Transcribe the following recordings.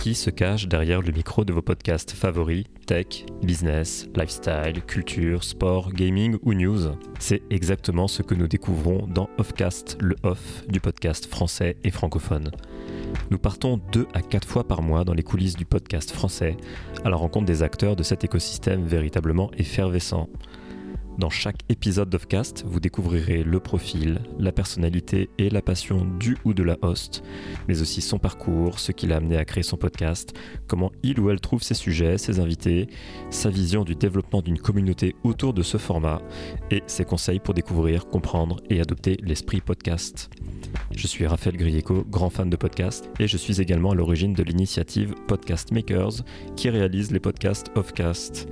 Qui se cache derrière le micro de vos podcasts favoris Tech, business, lifestyle, culture, sport, gaming ou news C'est exactement ce que nous découvrons dans Offcast, le off du podcast français et francophone. Nous partons deux à quatre fois par mois dans les coulisses du podcast français à la rencontre des acteurs de cet écosystème véritablement effervescent. Dans chaque épisode d'Offcast, vous découvrirez le profil, la personnalité et la passion du ou de la host, mais aussi son parcours, ce qui l'a amené à créer son podcast, comment il ou elle trouve ses sujets, ses invités, sa vision du développement d'une communauté autour de ce format et ses conseils pour découvrir, comprendre et adopter l'esprit podcast. Je suis Raphaël Grieco, grand fan de podcast, et je suis également à l'origine de l'initiative Podcast Makers qui réalise les podcasts Offcast.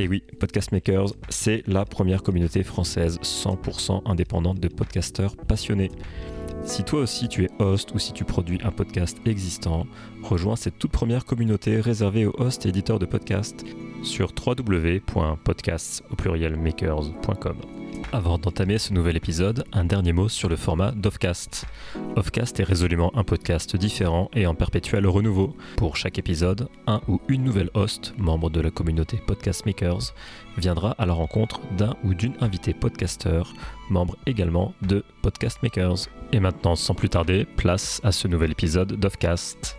Et oui, Podcast Makers, c'est la première communauté française 100% indépendante de podcasteurs passionnés. Si toi aussi tu es host ou si tu produis un podcast existant, rejoins cette toute première communauté réservée aux hosts et éditeurs de podcasts sur www.podcasts. Avant d'entamer ce nouvel épisode, un dernier mot sur le format d'Offcast. Offcast est résolument un podcast différent et en perpétuel renouveau. Pour chaque épisode, un ou une nouvelle host, membre de la communauté Podcast Makers, viendra à la rencontre d'un ou d'une invitée podcasteur, membre également de Podcast Makers. Et maintenant, sans plus tarder, place à ce nouvel épisode d'Offcast.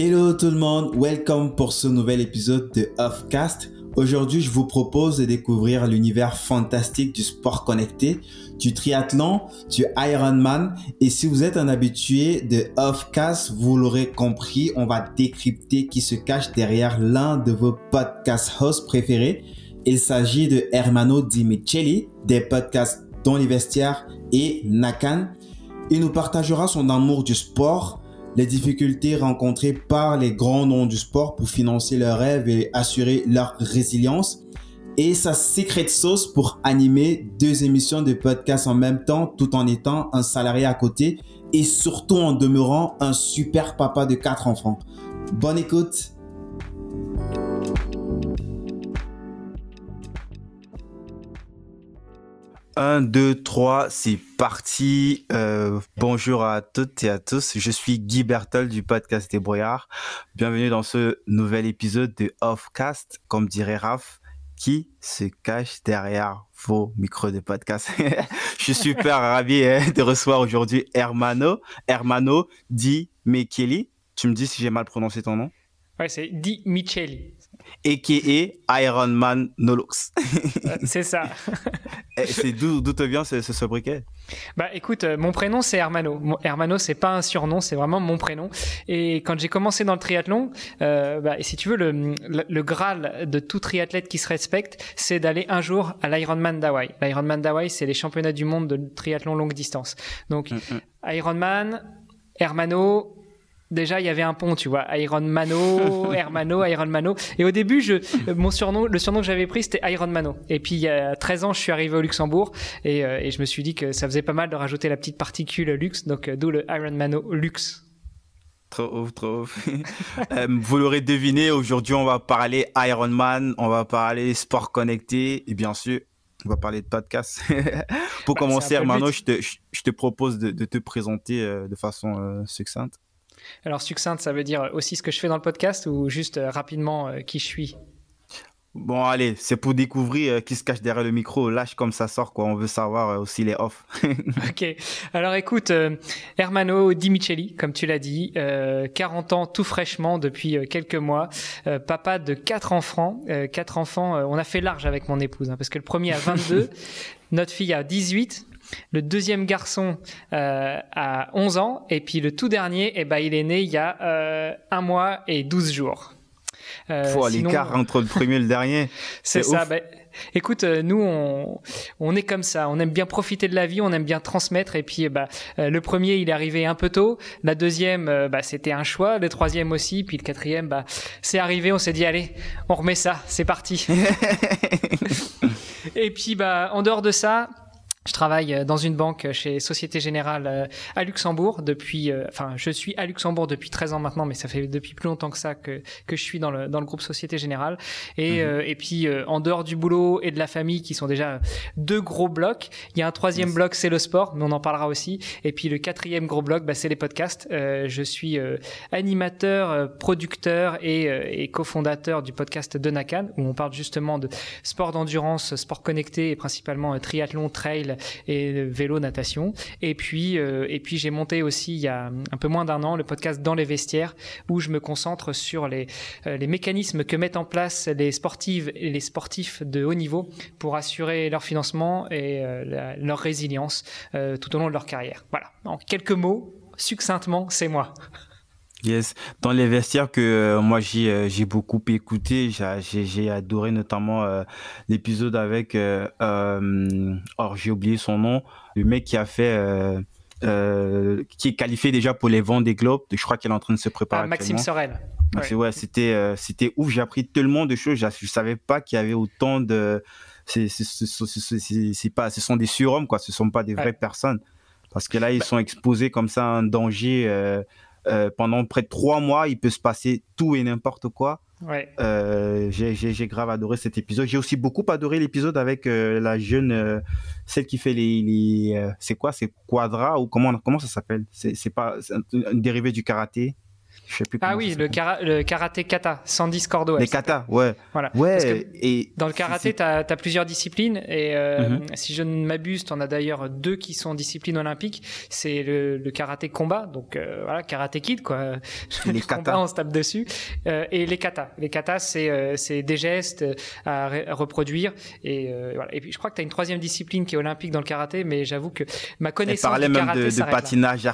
Hello tout le monde, welcome pour ce nouvel épisode de Offcast. Aujourd'hui, je vous propose de découvrir l'univers fantastique du sport connecté, du triathlon, du Ironman. Et si vous êtes un habitué de Offcast, vous l'aurez compris, on va décrypter qui se cache derrière l'un de vos podcast hosts préférés. Il s'agit de Hermano Di Micheli, des podcasts Dans les vestiaires et Nakan. Il nous partagera son amour du sport, les difficultés rencontrées par les grands noms du sport pour financer leurs rêves et assurer leur résilience et sa secret sauce pour animer deux émissions de podcast en même temps tout en étant un salarié à côté et surtout en demeurant un super papa de quatre enfants. Bonne écoute 1, 2, 3, c'est parti. Euh, bonjour à toutes et à tous. Je suis Guy Bertol du podcast des Brouillards. Bienvenue dans ce nouvel épisode de Offcast, comme dirait Raph, qui se cache derrière vos micros de podcast. Je suis super ravi hein, de recevoir aujourd'hui Hermano, Hermano Di Micheli. Tu me dis si j'ai mal prononcé ton nom Ouais, c'est Di Micheli a.k.a. Iron Man Nolux. c'est ça. c'est d'où, te vient ce, ce sobriquet? Bah écoute, euh, mon prénom c'est Hermano. Hermano c'est pas un surnom, c'est vraiment mon prénom. Et quand j'ai commencé dans le triathlon, euh, bah, si tu veux, le, le, graal de tout triathlète qui se respecte, c'est d'aller un jour à l'Ironman d'Hawaï. L'Ironman d'Hawaï, c'est les championnats du monde de triathlon longue distance. Donc, mm, mm. Ironman, Hermano, déjà il y avait un pont, tu vois, Iron Mano, Hermano, Iron Mano. Et au début, je, mon surnom, le surnom que j'avais pris, c'était Iron Mano. Et puis il y a 13 ans, je suis arrivé au Luxembourg et, euh, et, je me suis dit que ça faisait pas mal de rajouter la petite particule luxe, donc euh, d'où le Iron Mano luxe. Trop ouf, trop ouf. Euh, vous l'aurez deviné, aujourd'hui on va parler Iron Man, on va parler sport connecté et bien sûr on va parler de podcast. Pour bah, commencer, Hermano, je te, je te propose de, de te présenter de façon succincte. Alors succincte, ça veut dire aussi ce que je fais dans le podcast ou juste euh, rapidement euh, qui je suis? Bon, allez, c'est pour découvrir euh, qui se cache derrière le micro. Lâche comme ça sort, quoi. On veut savoir aussi les off. ok. Alors écoute, Hermano Di Micheli, comme tu l'as dit, 40 ans tout fraîchement depuis quelques mois, papa de quatre enfants. quatre enfants, on a fait large avec mon épouse, hein, parce que le premier a 22, notre fille a 18, le deuxième garçon euh, a 11 ans. Et puis le tout dernier, eh ben, il est né il y a euh, un mois et 12 jours. Euh, l'écart entre le premier et le dernier. C'est ça. Ben, écoute, euh, nous, on, on est comme ça. On aime bien profiter de la vie, on aime bien transmettre. Et puis, bah, le premier, il est arrivé un peu tôt. La deuxième, bah, c'était un choix. Le troisième aussi. Puis le quatrième, bah, c'est arrivé. On s'est dit, allez, on remet ça. C'est parti. et puis, bah, en dehors de ça, Je travaille euh, dans une banque chez Société Générale euh, à Luxembourg depuis, euh, enfin, je suis à Luxembourg depuis 13 ans maintenant, mais ça fait depuis plus longtemps que ça que, que je suis dans le, dans le groupe Société Générale. Et, mhm. et puis, en dehors du boulot et de la famille, qui sont déjà deux gros blocs, il y a un troisième bloc, c'est le sport, mais on en parlera aussi. Et puis, le quatrième gros bloc, bah, c'est les podcasts. je suis animateur, producteur et, et cofondateur du podcast de Nakan, où on parle justement de sport d'endurance, sport connecté et principalement triathlon, trail et vélo, natation. Et puis, euh, et puis j'ai monté aussi il y a un peu moins d'un an le podcast Dans les vestiaires où je me concentre sur les, euh, les mécanismes que mettent en place les sportives et les sportifs de haut niveau pour assurer leur financement et euh, leur résilience tout au long de leur carrière. Voilà. En quelques mots, succinctement, c'est moi. Yes, dans les vestiaires que euh, moi j'ai euh, j'ai beaucoup écouté, j'ai j'ai adoré notamment euh, l'épisode avec or j'ai oublié son nom, le mec qui a fait qui est qualifié déjà pour les vents des globes, je crois qu'il est en train de se préparer. Ah, Maxime Sorel. Ouais, ouais c'était c'était ouf, j'ai appris tellement de choses, je, savais pas qu'il y avait autant de c'est c'est pas ce sont des surhommes quoi, ce sont pas des vraies personnes. Parce que là ils bah sont exposés comme ça à un danger euh, pendant près de trois mois, il peut se passer tout et n'importe quoi. Ouais. Euh, j'ai grave adoré cet épisode. J'ai aussi beaucoup adoré l'épisode avec euh, la jeune, celle qui fait les, les c'est quoi, c'est Quadra ou comment comment ça s'appelle? C'est pas un, dérivé du karaté ah oui, le, le, karaté kata, Sandy Scordo. Les kata, ouais. Voilà. Ouais, et dans le karaté, tu as, plusieurs disciplines. Et euh, mhm. si je ne m'abuse, tu en as d'ailleurs deux qui sont disciplines olympiques. C'est le, karaté combat, donc euh, voilà, karaté kid, quoi. Les kata. on se tape dessus. Euh, et les kata. Les kata, c'est des gestes à, reproduire. Et, voilà. et puis, je crois que tu as une troisième discipline qui est olympique dans le karaté, mais j'avoue que ma connaissance. Elle parlait même de, de patinage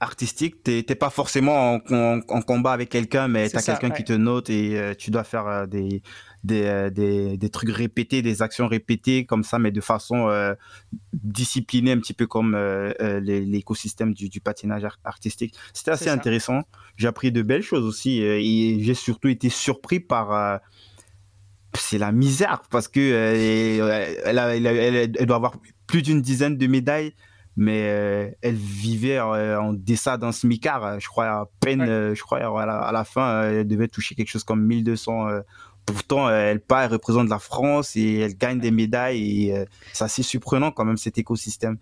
artistique. T'es pas forcément en en, combat avec quelqu'un, mais tu as quelqu'un qui te note et euh, tu dois faire euh, des, euh, des, des, trucs répétés, des actions répétées comme ça, mais de façon disciplinée, un petit peu comme l'écosystème du, patinage artistique. C'était assez intéressant. J'ai appris de belles choses aussi et j'ai surtout été surpris par c'est la misère parce que elle, elle, doit avoir plus d'une dizaine de médailles mais euh, elle vivait euh, en dessin d'un smicard, euh, je crois à peine, je crois à la, fin, elle devait toucher quelque chose comme 1200. pourtant, elle part, elle représente la France et elle gagne des médailles et c'est assez surprenant quand même cet écosystème.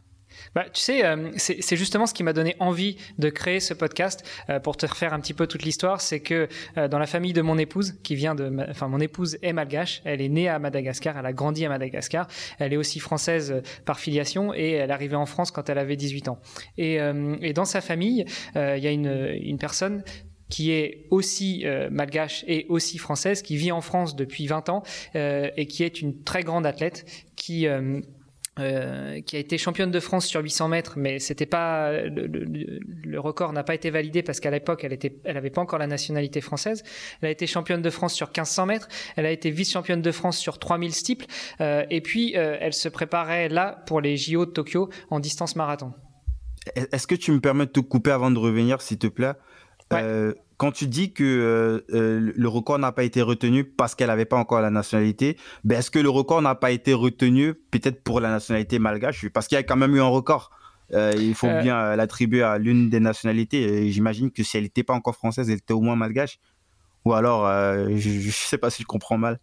Bah, tu sais, euh, c'est justement ce qui m'a donné envie de créer ce podcast euh, pour te refaire un petit peu toute l'histoire. C'est que euh, dans la famille de mon épouse, qui vient de, enfin mon épouse est malgache, elle est née à Madagascar, elle a grandi à Madagascar, elle est aussi française par filiation et elle est arrivée en France quand elle avait 18 ans. Et, et dans sa famille, il y a une, une personne qui est aussi malgache et aussi française, qui vit en France depuis 20 ans et qui est une très grande athlète qui euh, qui a été championne de France sur 800 mètres, mais c'était pas le, record n'a pas été validé parce qu'à l'époque elle était, elle avait pas encore la nationalité française. Elle a été championne de France sur 1500 mètres, elle a été vice-championne de France sur 3000 steeples, euh, et puis euh, elle se préparait là pour les JO de Tokyo en distance marathon. Est-ce que tu me permets de te couper avant de revenir, s'il te plaît? Quand tu dis que euh, euh, le record n'a pas été retenu parce qu'elle n'avait pas encore la nationalité, ben est-ce que le record n'a pas été retenu peut-être pour la nationalité malgache? Parce qu'il y a quand même eu un record. Euh, il faut bien l'attribuer à l'une des nationalités. J'imagine que si elle n'était pas encore française, elle était au moins malgache. Ou alors, euh, je ne sais pas si je comprends mal.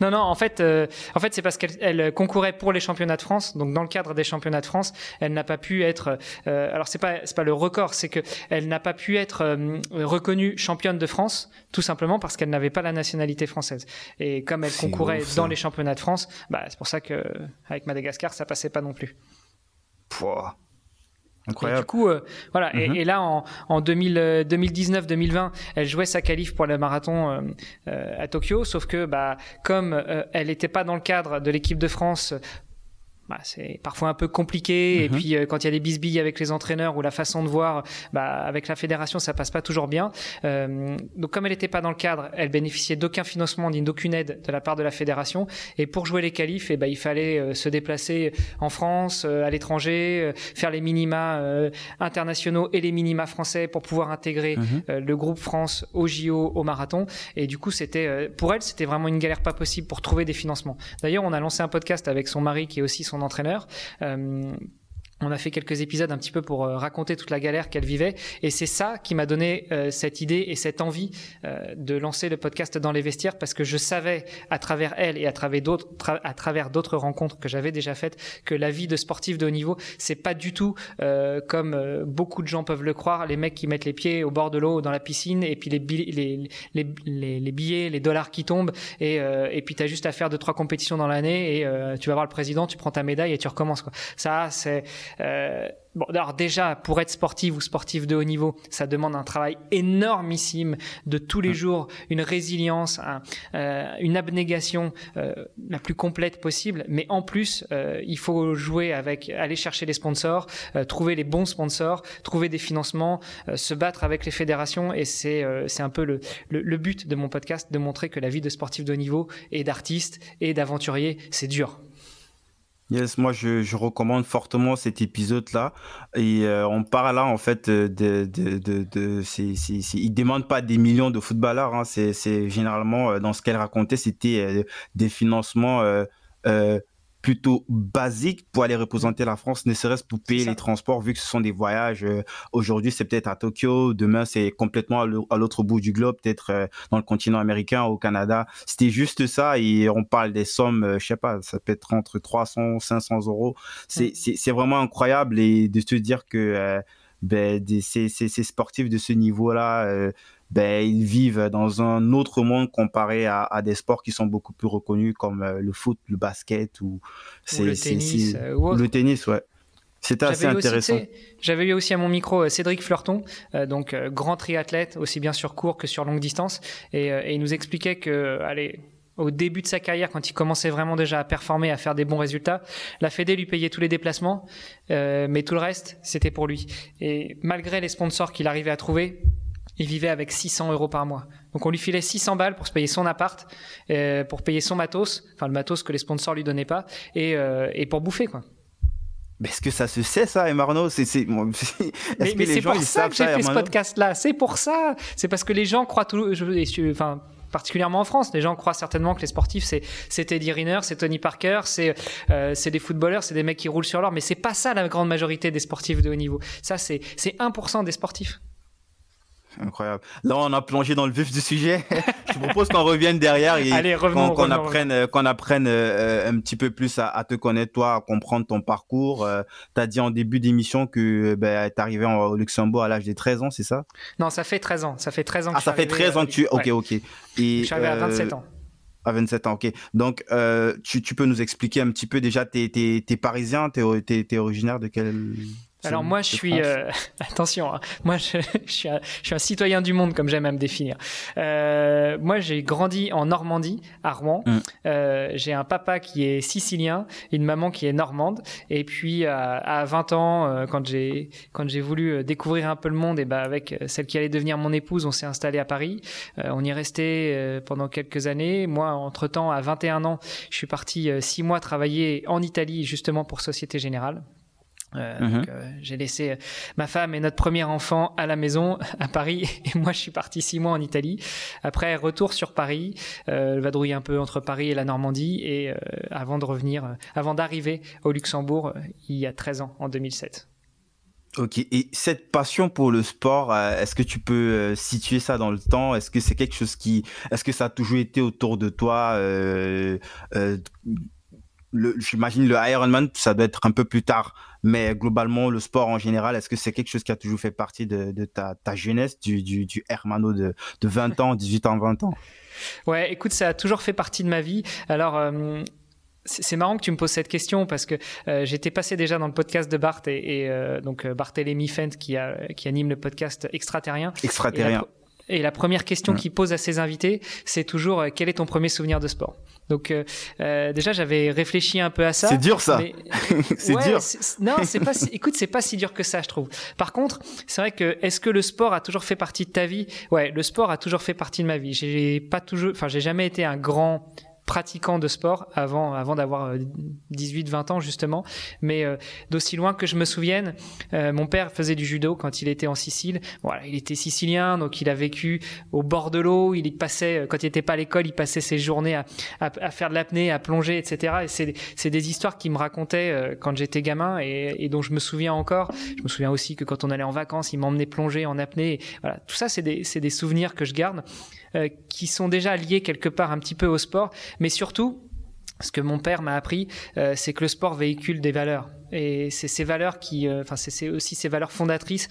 Non, non, en fait, euh, en fait c'est parce qu'elle concourait pour les championnats de France. Donc, dans le cadre des championnats de France, elle n'a pas pu être. Euh, alors, c'est pas pas le record, c'est que elle n'a pas pu être reconnue championne de France, tout simplement parce qu'elle n'avait pas la nationalité française. Et comme elle concourait dans les championnats de France, bah, c'est pour ça que avec Madagascar, ça passait pas non plus. Pouah. Incroyable. Et du coup, euh, voilà. et, mhm. là, en, en 2019-2020, euh, elle jouait sa qualif pour le marathon euh, à Tokyo, sauf que, bah, comme elle n'était pas dans le cadre de l'équipe de France bah, c'est parfois un peu compliqué. Et mhm. puis, euh, quand il y a des bisbilles avec les entraîneurs ou la façon de voir, bah, avec la fédération, ça passe pas toujours bien. Euh, donc, comme elle n'était pas dans le cadre, elle bénéficiait d'aucun financement ni d'aucune aide de la part de la fédération. Et pour jouer les qualifs, et eh ben, il fallait euh, se déplacer en France, à l'étranger, faire les minima internationaux et les minima français pour pouvoir intégrer mhm. le groupe France au JO, au marathon. Et du coup, c'était pour elle, c'était vraiment une galère pas possible pour trouver des financements. D'ailleurs, on a lancé un podcast avec son mari qui est aussi son son entraîneur. On a fait quelques épisodes un petit peu pour euh, raconter toute la galère qu'elle vivait. Et c'est ça qui m'a donné euh, cette idée et cette envie euh, de lancer le podcast dans les vestiaires parce que je savais à travers elle et à travers d'autres, à travers d'autres rencontres que j'avais déjà faites que la vie de sportif de haut niveau, c'est pas du tout comme beaucoup de gens peuvent le croire. Les mecs qui mettent les pieds au bord de l'eau dans la piscine et puis les, les, les, les, billets, les dollars qui tombent et, et puis t'as juste à faire deux, trois compétitions dans l'année et tu vas voir le président, tu prends ta médaille et tu recommences. Quoi. Ça, c'est euh, bon, alors déjà, pour être sportif ou sportif de haut niveau, ça demande un travail énormissime de tous les jours, une résilience, euh, une abnégation euh, la plus complète possible. Mais en plus, il faut jouer avec, aller chercher les sponsors, trouver les bons sponsors, trouver des financements, se battre avec les fédérations. Et c'est c'est un peu le, le, le but de mon podcast, de montrer que la vie de sportif de haut niveau et d'artiste et d'aventurier, c'est dur. Yes, moi je, je, recommande fortement cet épisode-là. Et euh, on parle là en fait de, de, de, de c'est, c'est, il demande pas des millions de footballeurs. Hein. C'est, généralement euh, dans ce qu'elle racontait, c'était euh, des financements plutôt basique pour aller représenter la France, ne serait-ce pour payer les transports, vu que ce sont des voyages. Euh, aujourd'hui, c'est peut-être à Tokyo, demain, c'est complètement à l'autre bout du globe, peut-être euh, dans le continent américain, au Canada. C'était juste ça, et on parle des sommes, euh, je sais pas, ça peut être entre 300, 500 euros. C'est vraiment incroyable, et de se dire que ben, ces, ces, ces, sportifs de ce niveau-là ben, ils vivent dans un autre monde comparé à, à, des sports qui sont beaucoup plus reconnus comme euh, le foot, le basket ou, le tennis. Euh, le tennis, ouais. C'était assez intéressant. J'avais eu aussi à mon micro euh, Cédric Fleurton, donc grand triathlète, aussi bien sur court que sur longue distance, et, et il nous expliquait que, allez, au début de sa carrière, quand il commençait vraiment déjà à performer, à faire des bons résultats, la Fédé lui payait tous les déplacements, euh, mais tout le reste, c'était pour lui. Et malgré les sponsors qu'il arrivait à trouver, il vivait avec 600 euros par mois. Donc on lui filait 600 balles pour se payer son appart, euh, pour payer son matos, enfin le matos que les sponsors lui donnaient pas, et, euh, et pour bouffer quoi. Mais est-ce que ça se sait ça, Emarno? C'est c'est mais, pour ça que j'ai fait ce podcast-là. C'est pour ça. C'est parce que les gens croient tout. enfin, particulièrement en France. Les gens croient certainement que les sportifs, c'est, c'est Teddy Riner, c'est Tony Parker, c'est, euh, c'est des footballeurs, c'est des mecs qui roulent sur l'or. Mais c'est pas ça la grande majorité des sportifs de haut niveau. Ça, c'est, c'est 1% des sportifs. Incroyable. Là, on a plongé dans le vif du sujet. Je propose qu'on revienne derrière et qu'on, apprenne, euh, qu'on apprenne euh, un petit peu plus à, te connaître, toi, à comprendre ton parcours. Euh, tu as dit en début d'émission que ben, tu arrivé au Luxembourg à l'âge de 13 ans, c'est ça? Non, ça fait 13 ans. Ça fait 13 ans que ah, ça fait 13 ans que tu. Ok, ok. Et, je suis arrivé à 27 ans. À 27 ans, ok. Donc, tu, tu, peux nous expliquer un petit peu déjà, tu es, parisien, tu es, originaire de quel alors moi, je suis euh, attention. Hein. moi, je, suis un, je, suis un, citoyen du monde, comme j'aime à me définir. Euh, moi, j'ai grandi en Normandie, à Rouen. Mm. Euh, j'ai un papa qui est sicilien, une maman qui est normande. Et puis à, à 20 ans, euh, quand j'ai quand j'ai voulu euh, découvrir un peu le monde, et ben avec celle qui allait devenir mon épouse, on s'est installé à Paris. on y est resté pendant quelques années. Moi, entre temps, à 21 ans, je suis parti six mois travailler en Italie justement pour Société Générale. Euh, mhm. euh, j'ai laissé euh, ma femme et notre premier enfant à la maison à Paris et moi je suis parti six mois en Italie. Après retour sur Paris, vadrouiller un peu entre Paris et la Normandie et avant de revenir, avant d'arriver au Luxembourg il y a 13 ans en 2007. Ok, et cette passion pour le sport, est-ce que tu peux situer ça dans le temps? Est-ce que c'est quelque chose qui, est-ce que ça a toujours été autour de toi J'imagine le Ironman, ça doit être un peu plus tard mais globalement, le sport en général, est-ce que c'est quelque chose qui a toujours fait partie de, ta, jeunesse, du, du, du Hermano de, de 20 ans, 18 ans, 20 ans? Ouais, écoute, ça a toujours fait partie de ma vie. Alors, euh, c'est marrant que tu me poses cette question parce que euh, j'étais passé déjà dans le podcast de Bart et, euh, donc Barthélémy Fent qui, a, qui anime le podcast Extraterrien. Extraterrien. Et la première question qu'il pose à ses invités, c'est toujours quel est ton premier souvenir de sport? Donc euh, euh, déjà j'avais réfléchi un peu à ça. C'est dur ça. c'est dur. Non, c'est pas. Si... Écoute, c'est pas si dur que ça, je trouve. Par contre, c'est vrai que est-ce que le sport a toujours fait partie de ta vie? Ouais, le sport a toujours fait partie de ma vie. J'ai pas toujours, enfin, j'ai jamais été un grand pratiquant de sport avant, avant d'avoir 18-20 euh, ans justement. Mais euh, d'aussi loin que je me souvienne, euh, mon père faisait du judo quand il était en Sicile. Voilà, il était sicilien, donc il a vécu au bord de l'eau. Il passait, quand il n'était pas à l'école, il passait ses journées à, à, faire de l'apnée, à plonger, etc. Et c'est, des histoires qu'il me racontait quand j'étais gamin et, et, dont je me souviens encore. Je me souviens aussi que quand on allait en vacances, il m'emmenait plonger en apnée. voilà, tout ça, c'est des, c'est des souvenirs que je garde. Euh, qui sont déjà liés quelque part un petit peu au sport, mais surtout, ce que mon père m'a appris, euh, c'est que le sport véhicule des valeurs. Et c'est ces valeurs qui, euh, enfin, c'est aussi ces valeurs fondatrices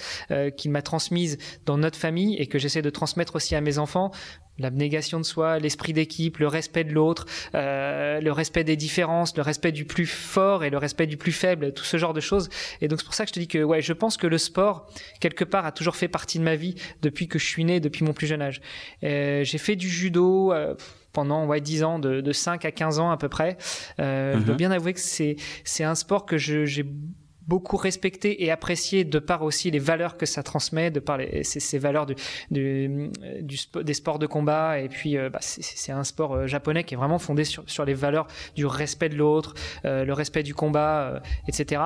qu'il m'a transmises dans notre famille et que j'essaie de transmettre aussi à mes enfants l'abnégation de soi, l'esprit d'équipe, le respect de l'autre, euh, le respect des différences, le respect du plus fort et le respect du plus faible, tout ce genre de choses. Et donc c'est pour ça que je te dis que ouais, je pense que le sport quelque part a toujours fait partie de ma vie depuis que je suis né, depuis mon plus jeune âge. Euh, j'ai fait du judo. Euh, pendant ouais, 10 ans, de, de 5 à 15 ans à peu près. Euh, Je dois mhm. bien avouer que c'est, c'est un sport que je, j'ai beaucoup respecté et apprécié de par aussi les valeurs que ça transmet, de par ces, valeurs des sports de combat. Et puis, euh, bah, c'est un sport euh, japonais qui est vraiment fondé sur, les valeurs du respect de l'autre, euh, le respect du combat, etc.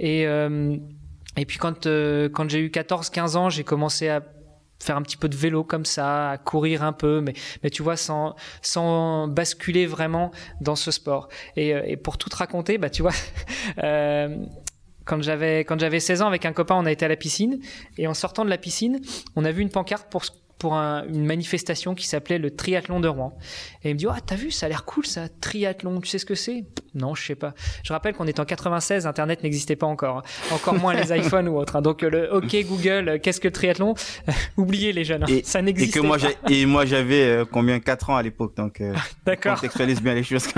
Et, et puis, quand, quand j'ai eu 14-15 ans, j'ai commencé à faire un petit peu de vélo comme ça, à courir un peu, mais, mais tu vois, sans, sans basculer vraiment dans ce sport. Et, pour tout te raconter, bah, tu vois, quand j'avais quand j'avais 16 ans avec un copain, on a été à la piscine. Et en sortant de la piscine, on a vu une pancarte pour pour une manifestation qui s'appelait le triathlon de Rouen. Et il me dit, oh, t'as vu, ça a l'air cool, ça, triathlon, tu sais ce que c'est? Non, je sais pas. Je rappelle qu'on est en 96, Internet n'existait pas encore. Hein. Encore moins les iPhones ou autres. Hein. Donc le OK Google, euh, qu'est-ce que triathlon? Oubliez les jeunes, hein. ça n'existait pas. et moi j'avais euh, combien? 4 ans à l'époque, donc euh, D'accord. contextualise bien les choses.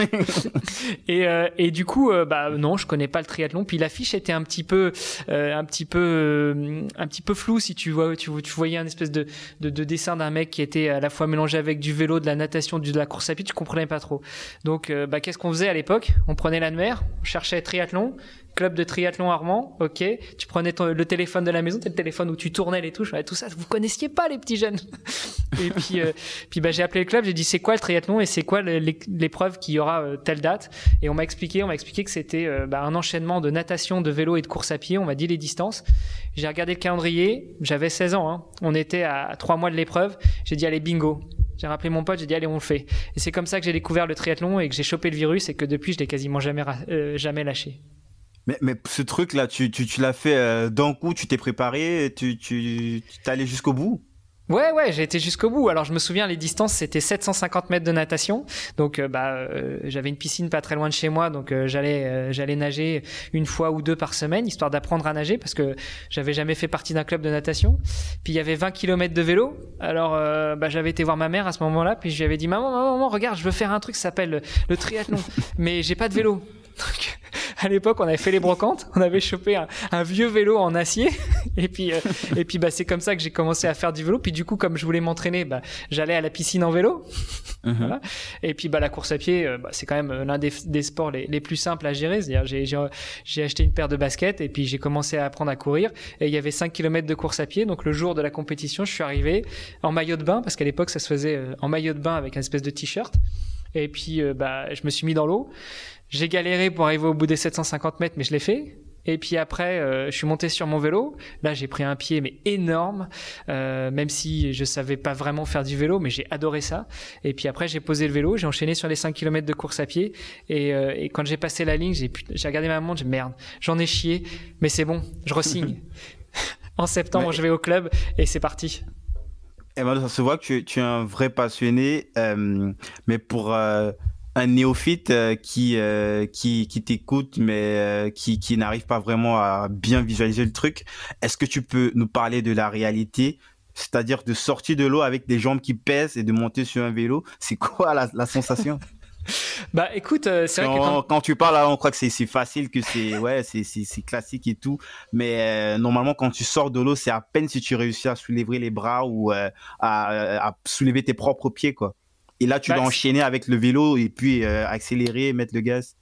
et, et du coup, bah non, je connais pas le triathlon. Puis l'affiche était un petit peu, un petit peu, un petit peu floue si tu vois, tu, tu voyais un espèce de, de, de dessin d'un mec qui était à la fois mélangé avec du vélo, de la natation, de la course à pied, tu comprenais pas trop. Donc, euh, bah, qu'est-ce qu'on faisait à l'époque? On prenait la mer, on cherchait triathlon, club de triathlon Armand, ok. Tu prenais le téléphone de la maison, c'est le téléphone où tu tournais les touches, tout ça, vous connaissiez pas les petits jeunes. et puis, euh, bah, j'ai appelé le club, j'ai dit c'est quoi le triathlon et c'est quoi l'épreuve qui aura euh, telle date? Et on m'a expliqué, on m'a expliqué que c'était euh, bah, un enchaînement de natation, de vélo et de course à pied. On m'a dit les distances. J'ai regardé le calendrier, j'avais 16 ans, hein. on était à 3 mois de l'épreuve. J'ai dit allez bingo. J'ai rappelé mon pote, j'ai dit allez on le fait. Et c'est comme ça que j'ai découvert le triathlon et que j'ai chopé le virus et que depuis je l'ai quasiment jamais jamais lâché. Mais, ce truc-là, tu, tu, tu l'as fait euh, d'un coup, tu t'es préparé, tu, tu, tu t'es allé jusqu'au bout? Ouais, ouais, j'ai été jusqu'au bout. Alors, je me souviens, les distances, c'était 750 mètres de natation. Donc, euh, bah, euh, j'avais une piscine pas très loin de chez moi, donc j'allais, j'allais nager une fois ou deux par semaine, histoire d'apprendre à nager, parce que j'avais jamais fait partie d'un club de natation. Puis il y avait 20 km de vélo. Alors, bah, j'avais été voir ma mère à ce moment-là, puis je lui avais dit, maman, maman, maman, regarde, je veux faire un truc qui s'appelle le, le triathlon, mais j'ai pas de vélo. Donc, à l'époque, on avait fait les brocantes, on avait chopé un, vieux vélo en acier, et puis, euh, et puis bah, c'est comme ça que j'ai commencé à faire du vélo. Puis du coup, comme je voulais m'entraîner, bah, j'allais à la piscine en vélo. Voilà. Et puis bah, la course à pied, euh, bah, c'est quand même l'un des, des, sports les, les, plus simples à gérer. C'est-à-dire, j'ai, acheté une paire de baskets et puis j'ai commencé à apprendre à courir. Et il y avait 5 km de course à pied. Donc le jour de la compétition, je suis arrivé en maillot de bain, parce qu'à l'époque, ça se faisait euh, en maillot de bain avec un espèce de t-shirt. Et puis, bah, je me suis mis dans l'eau. J'ai galéré pour arriver au bout des 750 mètres, mais je l'ai fait. Et puis après, euh, je suis monté sur mon vélo. Là, j'ai pris un pied mais énorme, euh, même si je savais pas vraiment faire du vélo, mais j'ai adoré ça. Et puis après, j'ai posé le vélo, j'ai enchaîné sur les 5 km de course à pied. Et, euh, et quand j'ai passé la ligne, j'ai, regardé ma montre, j'ai merde, j'en ai chié, mais c'est bon, je resigne. en septembre, je vais au club et c'est parti. Et eh ben, ça se voit que tu, tu es un vrai passionné, mais pour un néophyte euh, qui, euh, qui, qui t'écoute mais euh, qui, qui n'arrive pas vraiment à bien visualiser le truc, est-ce que tu peux nous parler de la réalité c'est-à-dire de sortir de l'eau avec des jambes qui pèsent et de monter sur un vélo, c'est quoi la, la sensation? Bah écoute, c'est vrai que quand... tu parles, on croit que c'est facile, que c'est ouais, c'est classique et tout, mais normalement quand tu sors de l'eau, c'est à peine si tu réussis à soulever les bras ou à, à, soulever tes propres pieds quoi. Et là, tu bah, enchaîner avec le vélo et puis euh, accélérer, mettre le gaz.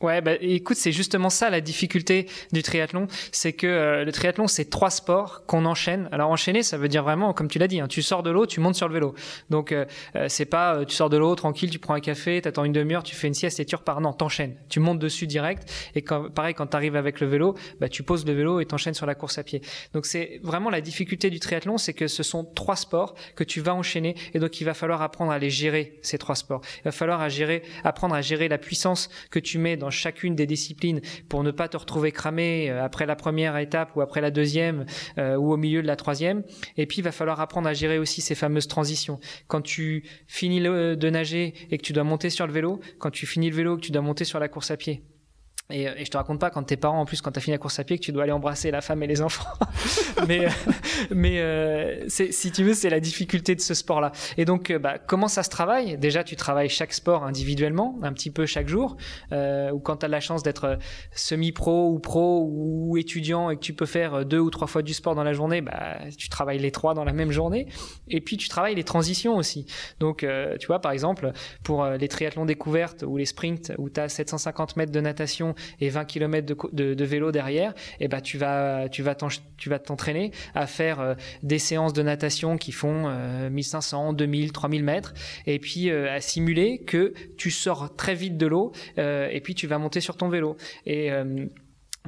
Ouais, bah écoute, c'est justement ça la difficulté du triathlon, c'est que euh, le triathlon c'est trois sports qu'on enchaîne. Alors enchaîner, ça veut dire vraiment, comme tu l'as dit, hein, tu sors de l'eau, tu montes sur le vélo. Donc euh, euh, c'est pas tu sors de l'eau tranquille, tu prends un café, t'attends une demi-heure, tu fais une sieste et tu repars. Non, t'enchaînes. Tu montes dessus direct et quand, pareil quand t'arrives avec le vélo, bah tu poses le vélo et t'enchaînes sur la course à pied. Donc c'est vraiment la difficulté du triathlon, c'est que ce sont trois sports que tu vas enchaîner et donc il va falloir apprendre à les gérer ces trois sports. Il va falloir à gérer, apprendre à gérer la puissance que tu mets dans chacune des disciplines pour ne pas te retrouver cramé euh, après la première étape ou après la deuxième euh, ou au milieu de la troisième. Et puis il va falloir apprendre à gérer aussi ces fameuses transitions. Quand tu finis de nager et que tu dois monter sur le vélo, quand tu finis le vélo et que tu dois monter sur la course à pied. Et, et, je te raconte pas quand tes parents, en plus, quand tu as fini la course à pied, que tu dois aller embrasser la femme et les enfants. mais euh, mais euh, si tu veux, c'est la difficulté de ce sport-là. Et donc, euh, bah, comment ça se travaille? Déjà, tu travailles chaque sport individuellement, un petit peu chaque jour. Euh, ou quand tu as la chance d'être semi-pro ou pro ou étudiant et que tu peux faire deux ou trois fois du sport dans la journée, bah, tu travailles les trois dans la même journée. Et puis, tu travailles les transitions aussi. Donc, tu vois, par exemple, pour les triathlons découvertes ou les sprints où tu as 750 mètres de natation et 20 km de, vélo derrière, et eh ben tu vas tu vas tu vas t'entraîner à faire euh, des séances de natation qui font 1500, 2000, 3000 mètres, et puis euh, à simuler que tu sors très vite de l'eau, euh, et puis tu vas monter sur ton vélo. Et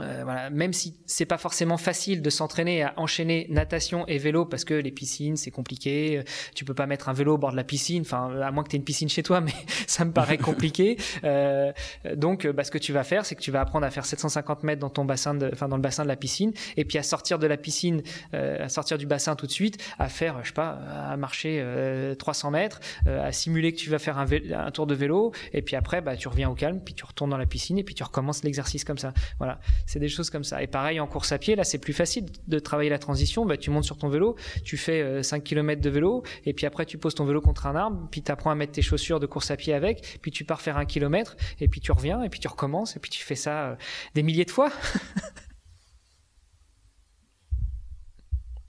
euh, voilà, même si c'est pas forcément facile de s'entraîner à enchaîner natation et vélo parce que les piscines c'est compliqué, euh, tu peux pas mettre un vélo au bord de la piscine, enfin à moins que tu aies une piscine chez toi, mais ça me paraît compliqué. Euh, donc, bah, ce que tu vas faire, c'est que tu vas apprendre à faire 750 mètres dans ton bassin, de, enfin dans le bassin de la piscine, et puis à sortir de la piscine, à sortir du bassin tout de suite, à faire, je sais pas, à marcher 300 mètres, à simuler que tu vas faire un, un, tour de vélo, et puis après, bah, tu reviens au calme, puis tu retournes dans la piscine, et puis tu recommences l'exercice comme ça. Voilà c'est des choses comme ça. Et pareil, en course à pied, là, c'est plus facile de travailler la transition. Bah, tu montes sur ton vélo, tu fais 5 euh, km de vélo, et puis après, tu poses ton vélo contre un arbre, puis tu apprends à mettre tes chaussures de course à pied avec, puis tu pars faire un kilomètre, et puis tu reviens, et puis tu recommences, et puis tu fais ça euh, des milliers de fois.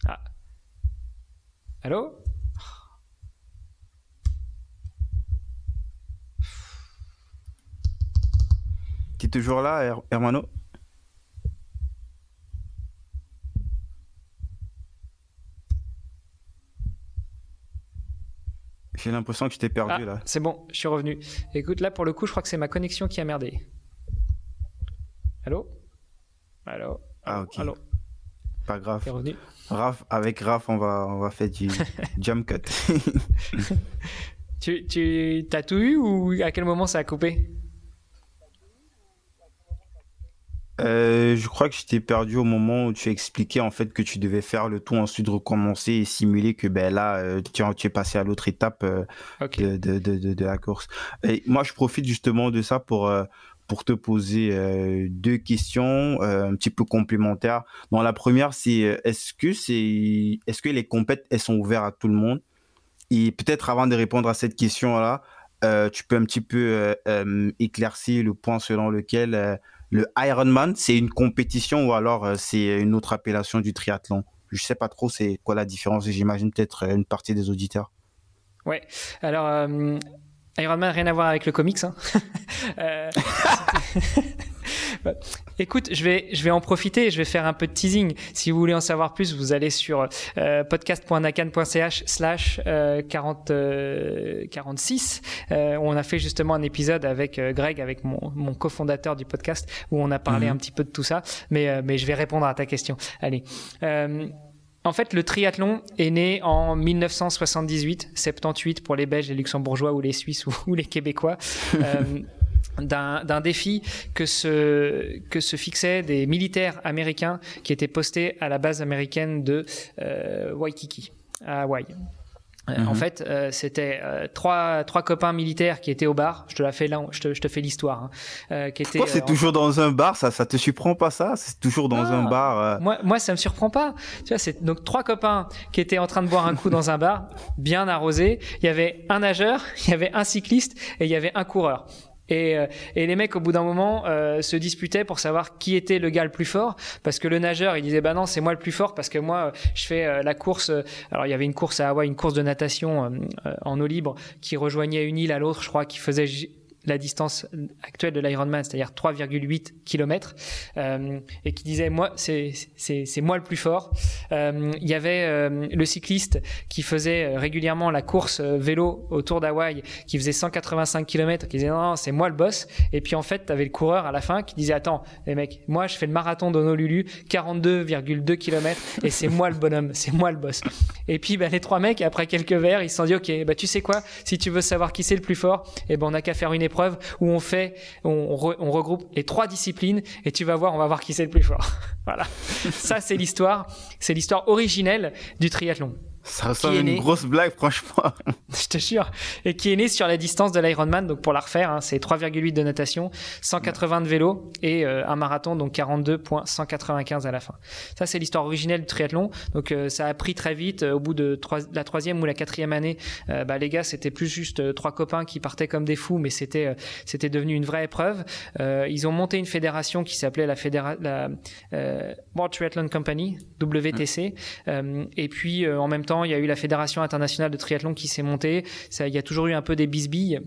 ah. Allô? Tu es toujours là, Hermano? J'ai l'impression que tu t'es perdu ah, là. C'est bon, je suis revenu. Écoute, là pour le coup, je crois que c'est ma connexion qui a merdé. Allô? Allô? Ah ok. Allô? Pas grave. revenu? Raph, avec Raph, on va, on va faire du jump cut. tu, tu as tout eu ou à quel moment ça a coupé? Euh, je crois que je t'ai perdu au moment où tu expliquais en fait que tu devais faire le tout, ensuite recommencer et simuler que ben là euh, tu, tu, es passé à l'autre étape euh, de, de, de, de, la course. Et moi je profite justement de ça pour pour te poser deux questions un petit peu complémentaires. Dans la première, c'est est-ce que c'est est-ce que les compètes elles sont ouvertes à tout le monde? Et peut-être avant de répondre à cette question là, tu peux un petit peu éclaircir le point selon lequel le Ironman, c'est une compétition ou alors euh, c'est une autre appellation du triathlon Je sais pas trop c'est quoi la différence. J'imagine peut-être euh, une partie des auditeurs. Ouais. Alors euh, Ironman rien à voir avec le comics. Hein. Bah, écoute, je vais, je vais en profiter, je vais faire un peu de teasing. Si vous voulez en savoir plus, vous allez sur euh, podcast.nakan.ch slash 40, euh, 46. Euh, où on a fait justement un épisode avec Greg, avec mon, mon cofondateur du podcast, où on a parlé mhm. un petit peu de tout ça. Mais, mais je vais répondre à ta question. Allez. En fait, le triathlon est né en 1978, 78 pour les Belges, les Luxembourgeois ou les Suisses ou, les Québécois. d'un défi que se, que se fixaient des militaires américains qui étaient postés à la base américaine de euh, Waikiki, à Hawaï. Euh, en mhm. fait, euh, c'était trois, trois copains militaires qui étaient au bar. Je te la fais là, je te, je te fais l'histoire. Hein. qui étaient, c'est toujours dans un bar Ça, ça te surprend pas ça? C'est toujours dans un bar. Moi, moi, ça me surprend pas. Tu vois, c'est donc trois copains qui étaient en train de boire un coup dans un bar, bien arrosé. Il y avait un nageur, il y avait un cycliste et il y avait un coureur. Et, euh, et, les mecs, au bout d'un moment, euh, se disputaient pour savoir qui était le gars le plus fort. Parce que le nageur, il disait, bah non, c'est moi le plus fort parce que moi, je fais euh, la course. alors, il y avait une course à Hawaï, une course de natation en eau libre qui rejoignait une île à l'autre, je crois, qui faisait la distance actuelle de l'Ironman, c'est-à-dire 3,8 km, euh, et qui disait moi c'est c'est moi le plus fort. Euh, il y avait euh, le cycliste qui faisait régulièrement la course vélo autour d'Hawaï, qui faisait 185 km, qui disait non, c'est moi le boss. Et puis en fait, tu avais le coureur à la fin qui disait attends les mecs, moi je fais le marathon d'Honolulu, 42,2 km, et c'est moi le bonhomme, c'est moi le boss. Et puis bah, les trois mecs après quelques verres, ils se sont dit ok bah tu sais quoi, si tu veux savoir qui c'est le plus fort, eh ben on a qu'à faire une épreuve où on fait, on, regroupe les trois disciplines et tu vas voir, on va voir qui c'est le plus fort. voilà. Ça, c'est l'histoire, c'est l'histoire originelle du triathlon. Ça ressemble à une grosse blague, franchement. Je te jure. Et qui est né sur la distance de l'Ironman. Donc, pour la refaire, hein, c'est 3,8 de natation, 180 de vélo et euh, un marathon, donc 42,195 à la fin. Ça, c'est l'histoire originelle du triathlon. Donc, euh, ça a pris très vite. au bout de la troisième ou la quatrième année, euh, bah, les gars, c'était plus juste trois copains qui partaient comme des fous, mais c'était c'était devenu une vraie épreuve. ils ont monté une fédération qui s'appelait la, fédéra la World Triathlon Company, WTC. et puis, en même temps, il y a eu la Fédération internationale de triathlon qui s'est montée. Ça, il y a toujours eu un peu des bisbilles.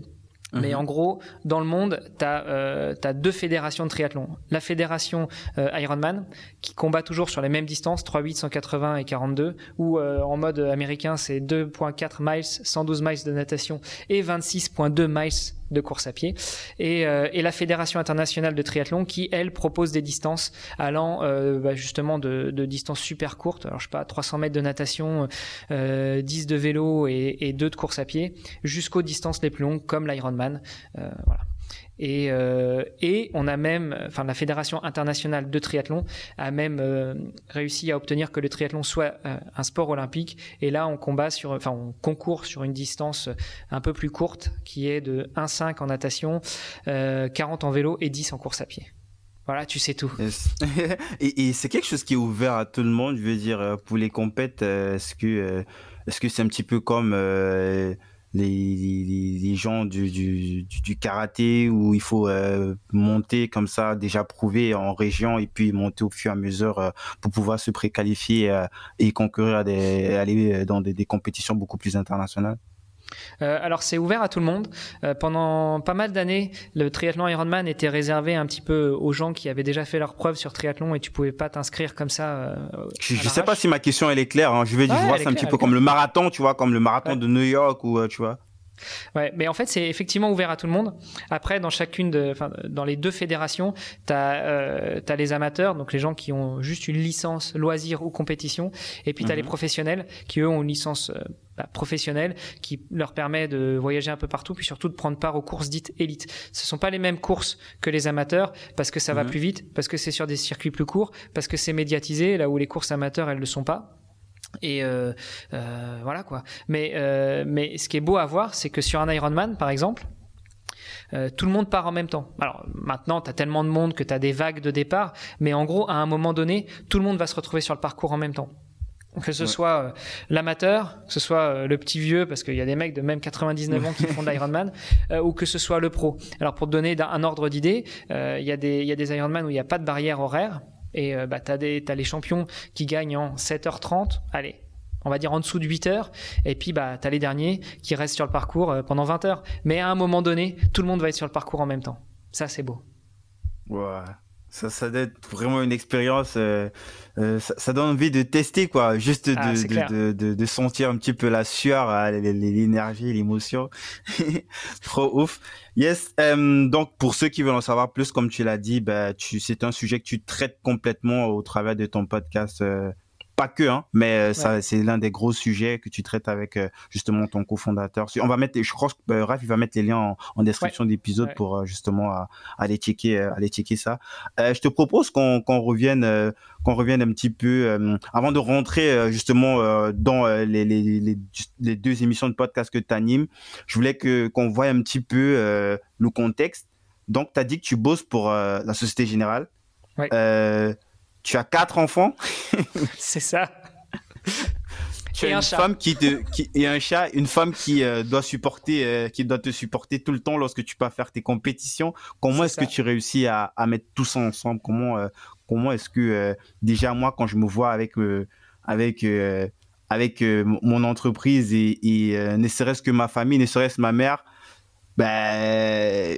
Mais mhm. en gros, dans le monde, tu as, euh, deux fédérations de triathlon. La fédération euh, Ironman, qui combat toujours sur les mêmes distances, 3,8, 180 et 42, ou euh, en mode américain, c'est 2,4 miles, 112 miles de natation et 26,2 miles de course à pied, et, euh, et, la Fédération internationale de triathlon qui, elle, propose des distances allant euh, bah, justement de, de, distances super courtes, alors je sais pas, 300 mètres de natation, euh, 10 de vélo et, et 2 de course à pied, jusqu'aux distances les plus longues comme l'Ironman. Euh, voilà. Et, euh, et, on a même, enfin la Fédération internationale de triathlon a même euh, réussi à obtenir que le triathlon soit euh, un sport olympique. Et là, on combat sur, enfin on concourt sur une distance un peu plus courte, qui est de 1,5 en natation, 40 en vélo et 10 en course à pied. Voilà, tu sais tout. et, et c'est quelque chose qui est ouvert à tout le monde. Je veux dire, pour les compètes, est-ce que est-ce que c'est un petit peu comme les, gens du, du, du, karaté où il faut euh, monter comme ça, déjà prouvé en région et puis monter au fur et à mesure euh, pour pouvoir se préqualifier euh, et concourir à des, aller dans des compétitions beaucoup plus internationales euh, alors c'est ouvert à tout le monde. Euh, pendant pas mal d'années, le triathlon Ironman était réservé un petit peu aux gens qui avaient déjà fait leur preuve sur triathlon et tu pouvais pas t'inscrire comme ça. Euh, je, ne sais pas si ma question elle est claire. Hein. Je vais dire, voir c'est un petit peu comme le marathon, tu vois, comme le marathon de New York ou tu vois. Ouais, mais en fait, c'est effectivement ouvert à tout le monde. Après, dans chacune de, enfin, dans les deux fédérations, tu as, euh, les amateurs, donc les gens qui ont juste une licence loisir ou compétition, et puis tu as les mhm. professionnels qui eux ont une licence bah, professionnelle qui leur permet de voyager un peu partout, puis surtout de prendre part aux courses dites élites. Ce sont pas les mêmes courses que les amateurs parce que ça va mhm. plus vite, parce que c'est sur des circuits plus courts, parce que c'est médiatisé là où les courses amateurs elles le sont pas. Et euh, euh, voilà quoi. Mais, euh, mais ce qui est beau à voir, c'est que sur un Ironman, par exemple, tout le monde part en même temps. Alors maintenant, tu as tellement de monde que tu as des vagues de départ, mais en gros, à un moment donné, tout le monde va se retrouver sur le parcours en même temps. Que ce soit l'amateur, que ce soit le petit vieux, parce qu'il y a des mecs de même 99 ans qui font de l'Ironman, ou que ce soit le pro. Alors pour te donner un ordre d'idée, il y, a des, y a des Ironman où il n'y a pas de barrière horaire, et euh, bah, tu as, as, les champions qui gagnent en 7h30, allez, on va dire en dessous de 8 heures, et puis bah, tu as les derniers qui restent sur le parcours euh, pendant 20 heures. Mais à un moment donné, tout le monde va être sur le parcours en même temps. Ça, c'est beau. Ouais. Ça, ça doit être vraiment une expérience. Euh, ça, donne envie de tester, quoi. Juste ah, de, de, de, sentir un petit peu la sueur, l'énergie, l'émotion. Trop ouf. Yes. Euh, donc, pour ceux qui veulent en savoir plus, comme tu l'as dit, bah, c'est un sujet que tu traites complètement au travers de ton podcast euh, pas que, hein, mais euh, ça, c'est l'un des gros sujets que tu traites avec euh, justement ton cofondateur. On va mettre, je crois que euh, Raph, il va mettre les liens en, description d'épisode pour justement aller checker, aller checker ça. je te propose qu'on revienne, qu'on revienne un petit peu avant de rentrer justement dans les, les, les, deux émissions de podcast que tu animes. Je voulais que qu'on voie un petit peu le contexte. Donc, tu as dit que tu bosses pour la Société Générale. Ouais tu as quatre enfants. c'est ça. tu as une femme qui te, qui, et un chat, une femme qui euh, doit supporter, euh, qui doit te supporter tout le temps lorsque tu peux faire tes compétitions. Comment est-ce que tu réussis à, à, mettre tout ça ensemble? Comment, euh, comment est-ce que déjà moi, quand je me vois avec avec avec mon entreprise et, et ne serait-ce que ma famille, ne serait-ce ma mère, Ben,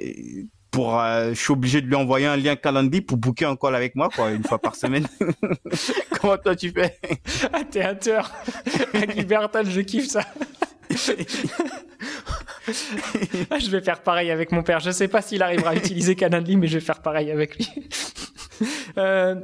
pour, je suis obligé de lui envoyer un lien calendrier pour booker un call avec moi, quoi, une fois par semaine. Comment toi tu fais? Ah, t'es un tueur. je kiffe ça. Ah, je vais faire pareil avec mon père. Je sais pas s'il arrivera à utiliser Calendly, mais je vais faire pareil avec lui. Euh,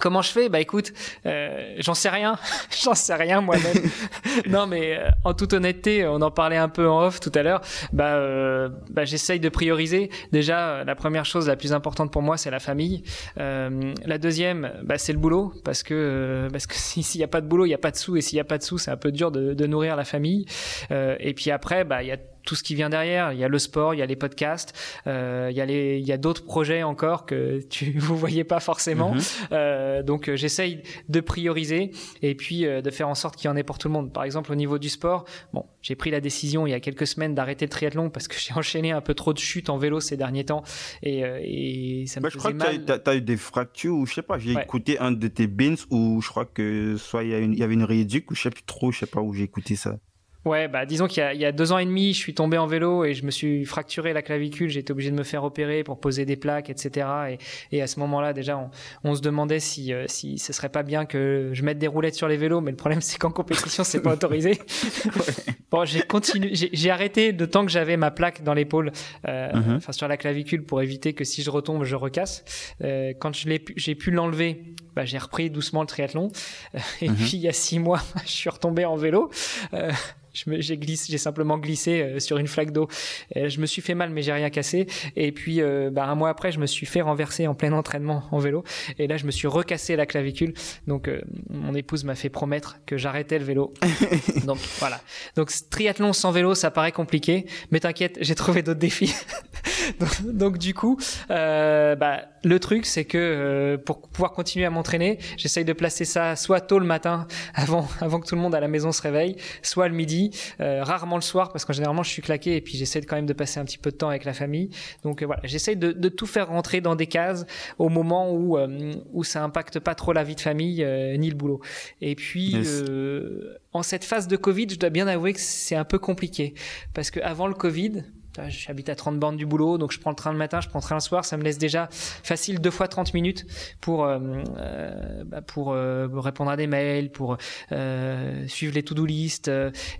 Comment je fais? Bah écoute, euh, j'en sais rien, j'en sais rien moi-même. non mais euh, en toute honnêteté, on en parlait un peu en off tout à l'heure. Bah, euh, bah j'essaye de prioriser. Déjà, la première chose la plus importante pour moi, c'est la famille. La deuxième, bah c'est le boulot, parce que parce que s'il n'y a pas de boulot, il y a pas de sous, et s'il n'y a pas de sous, c'est un peu dur de, de nourrir la famille. et puis après, bah il y a tout ce qui vient derrière. Il y a le sport, il y a les podcasts, euh, il y a les, il y a d'autres projets encore que tu vous voyez pas forcément. Mhm. Euh, donc euh, j'essaye de prioriser et puis euh, de faire en sorte qu'il y en ait pour tout le monde. Par exemple au niveau du sport, bon, j'ai pris la décision il y a quelques semaines d'arrêter le triathlon parce que j'ai enchaîné un peu trop de chutes en vélo ces derniers temps et, euh, et ça me bah, faisait je crois mal. que tu as, eu des fractures ou je sais pas. J'ai écouté un de tes bins où je crois que soit il y, il y avait une rééduque ou je sais plus trop, je sais pas où j'ai écouté ça. Ouais, bah disons qu'il y, y, a deux ans et demi, je suis tombé en vélo et je me suis fracturé la clavicule. J'ai été obligé de me faire opérer pour poser des plaques, etc. Et, et à ce moment-là, déjà, on, on, se demandait si euh, si ce serait pas bien que je mette des roulettes sur les vélos. Mais le problème, c'est qu'en compétition, c'est pas autorisé. bon, j'ai continué, j'ai arrêté de temps que j'avais ma plaque dans l'épaule, euh, mm-hmm. enfin sur la clavicule, pour éviter que si je retombe, je recasse. Euh, quand je l'ai, j'ai pu l'enlever. Bah, j'ai repris doucement le triathlon. Et mm-hmm. puis il y a six mois, je suis retombé en vélo. Euh, j'ai glissé, j'ai simplement glissé euh, sur une flaque d'eau. Je me suis fait mal, mais j'ai rien cassé. Et puis, euh, bah, un mois après, je me suis fait renverser en plein entraînement en vélo. Et là, je me suis recassé la clavicule. Donc, euh, mon épouse m'a fait promettre que j'arrêtais le vélo. Donc, voilà. Donc, triathlon sans vélo, ça paraît compliqué. Mais t'inquiète, j'ai trouvé d'autres défis. donc, donc, du coup, bah, le truc, c'est que pour pouvoir continuer à m'entraîner, j'essaye de placer ça soit tôt le matin, avant, avant que tout le monde à la maison se réveille, soit le midi euh, rarement le soir parce que généralement je suis claqué et puis j'essaie quand même de passer un petit peu de temps avec la famille. Donc euh, voilà, j'essaie de, de, tout faire rentrer dans des cases au moment où euh, où ça impacte pas trop la vie de famille ni le boulot. Et puis en cette phase de Covid, je dois bien avouer que c'est un peu compliqué parce que avant le Covid, J'habite à 30 bornes du boulot, donc je prends le train le matin, je prends le train le soir. Ça me laisse déjà facile deux fois 30 minutes pour euh, euh bah pour euh, répondre à des mails, pour euh, suivre les to-do list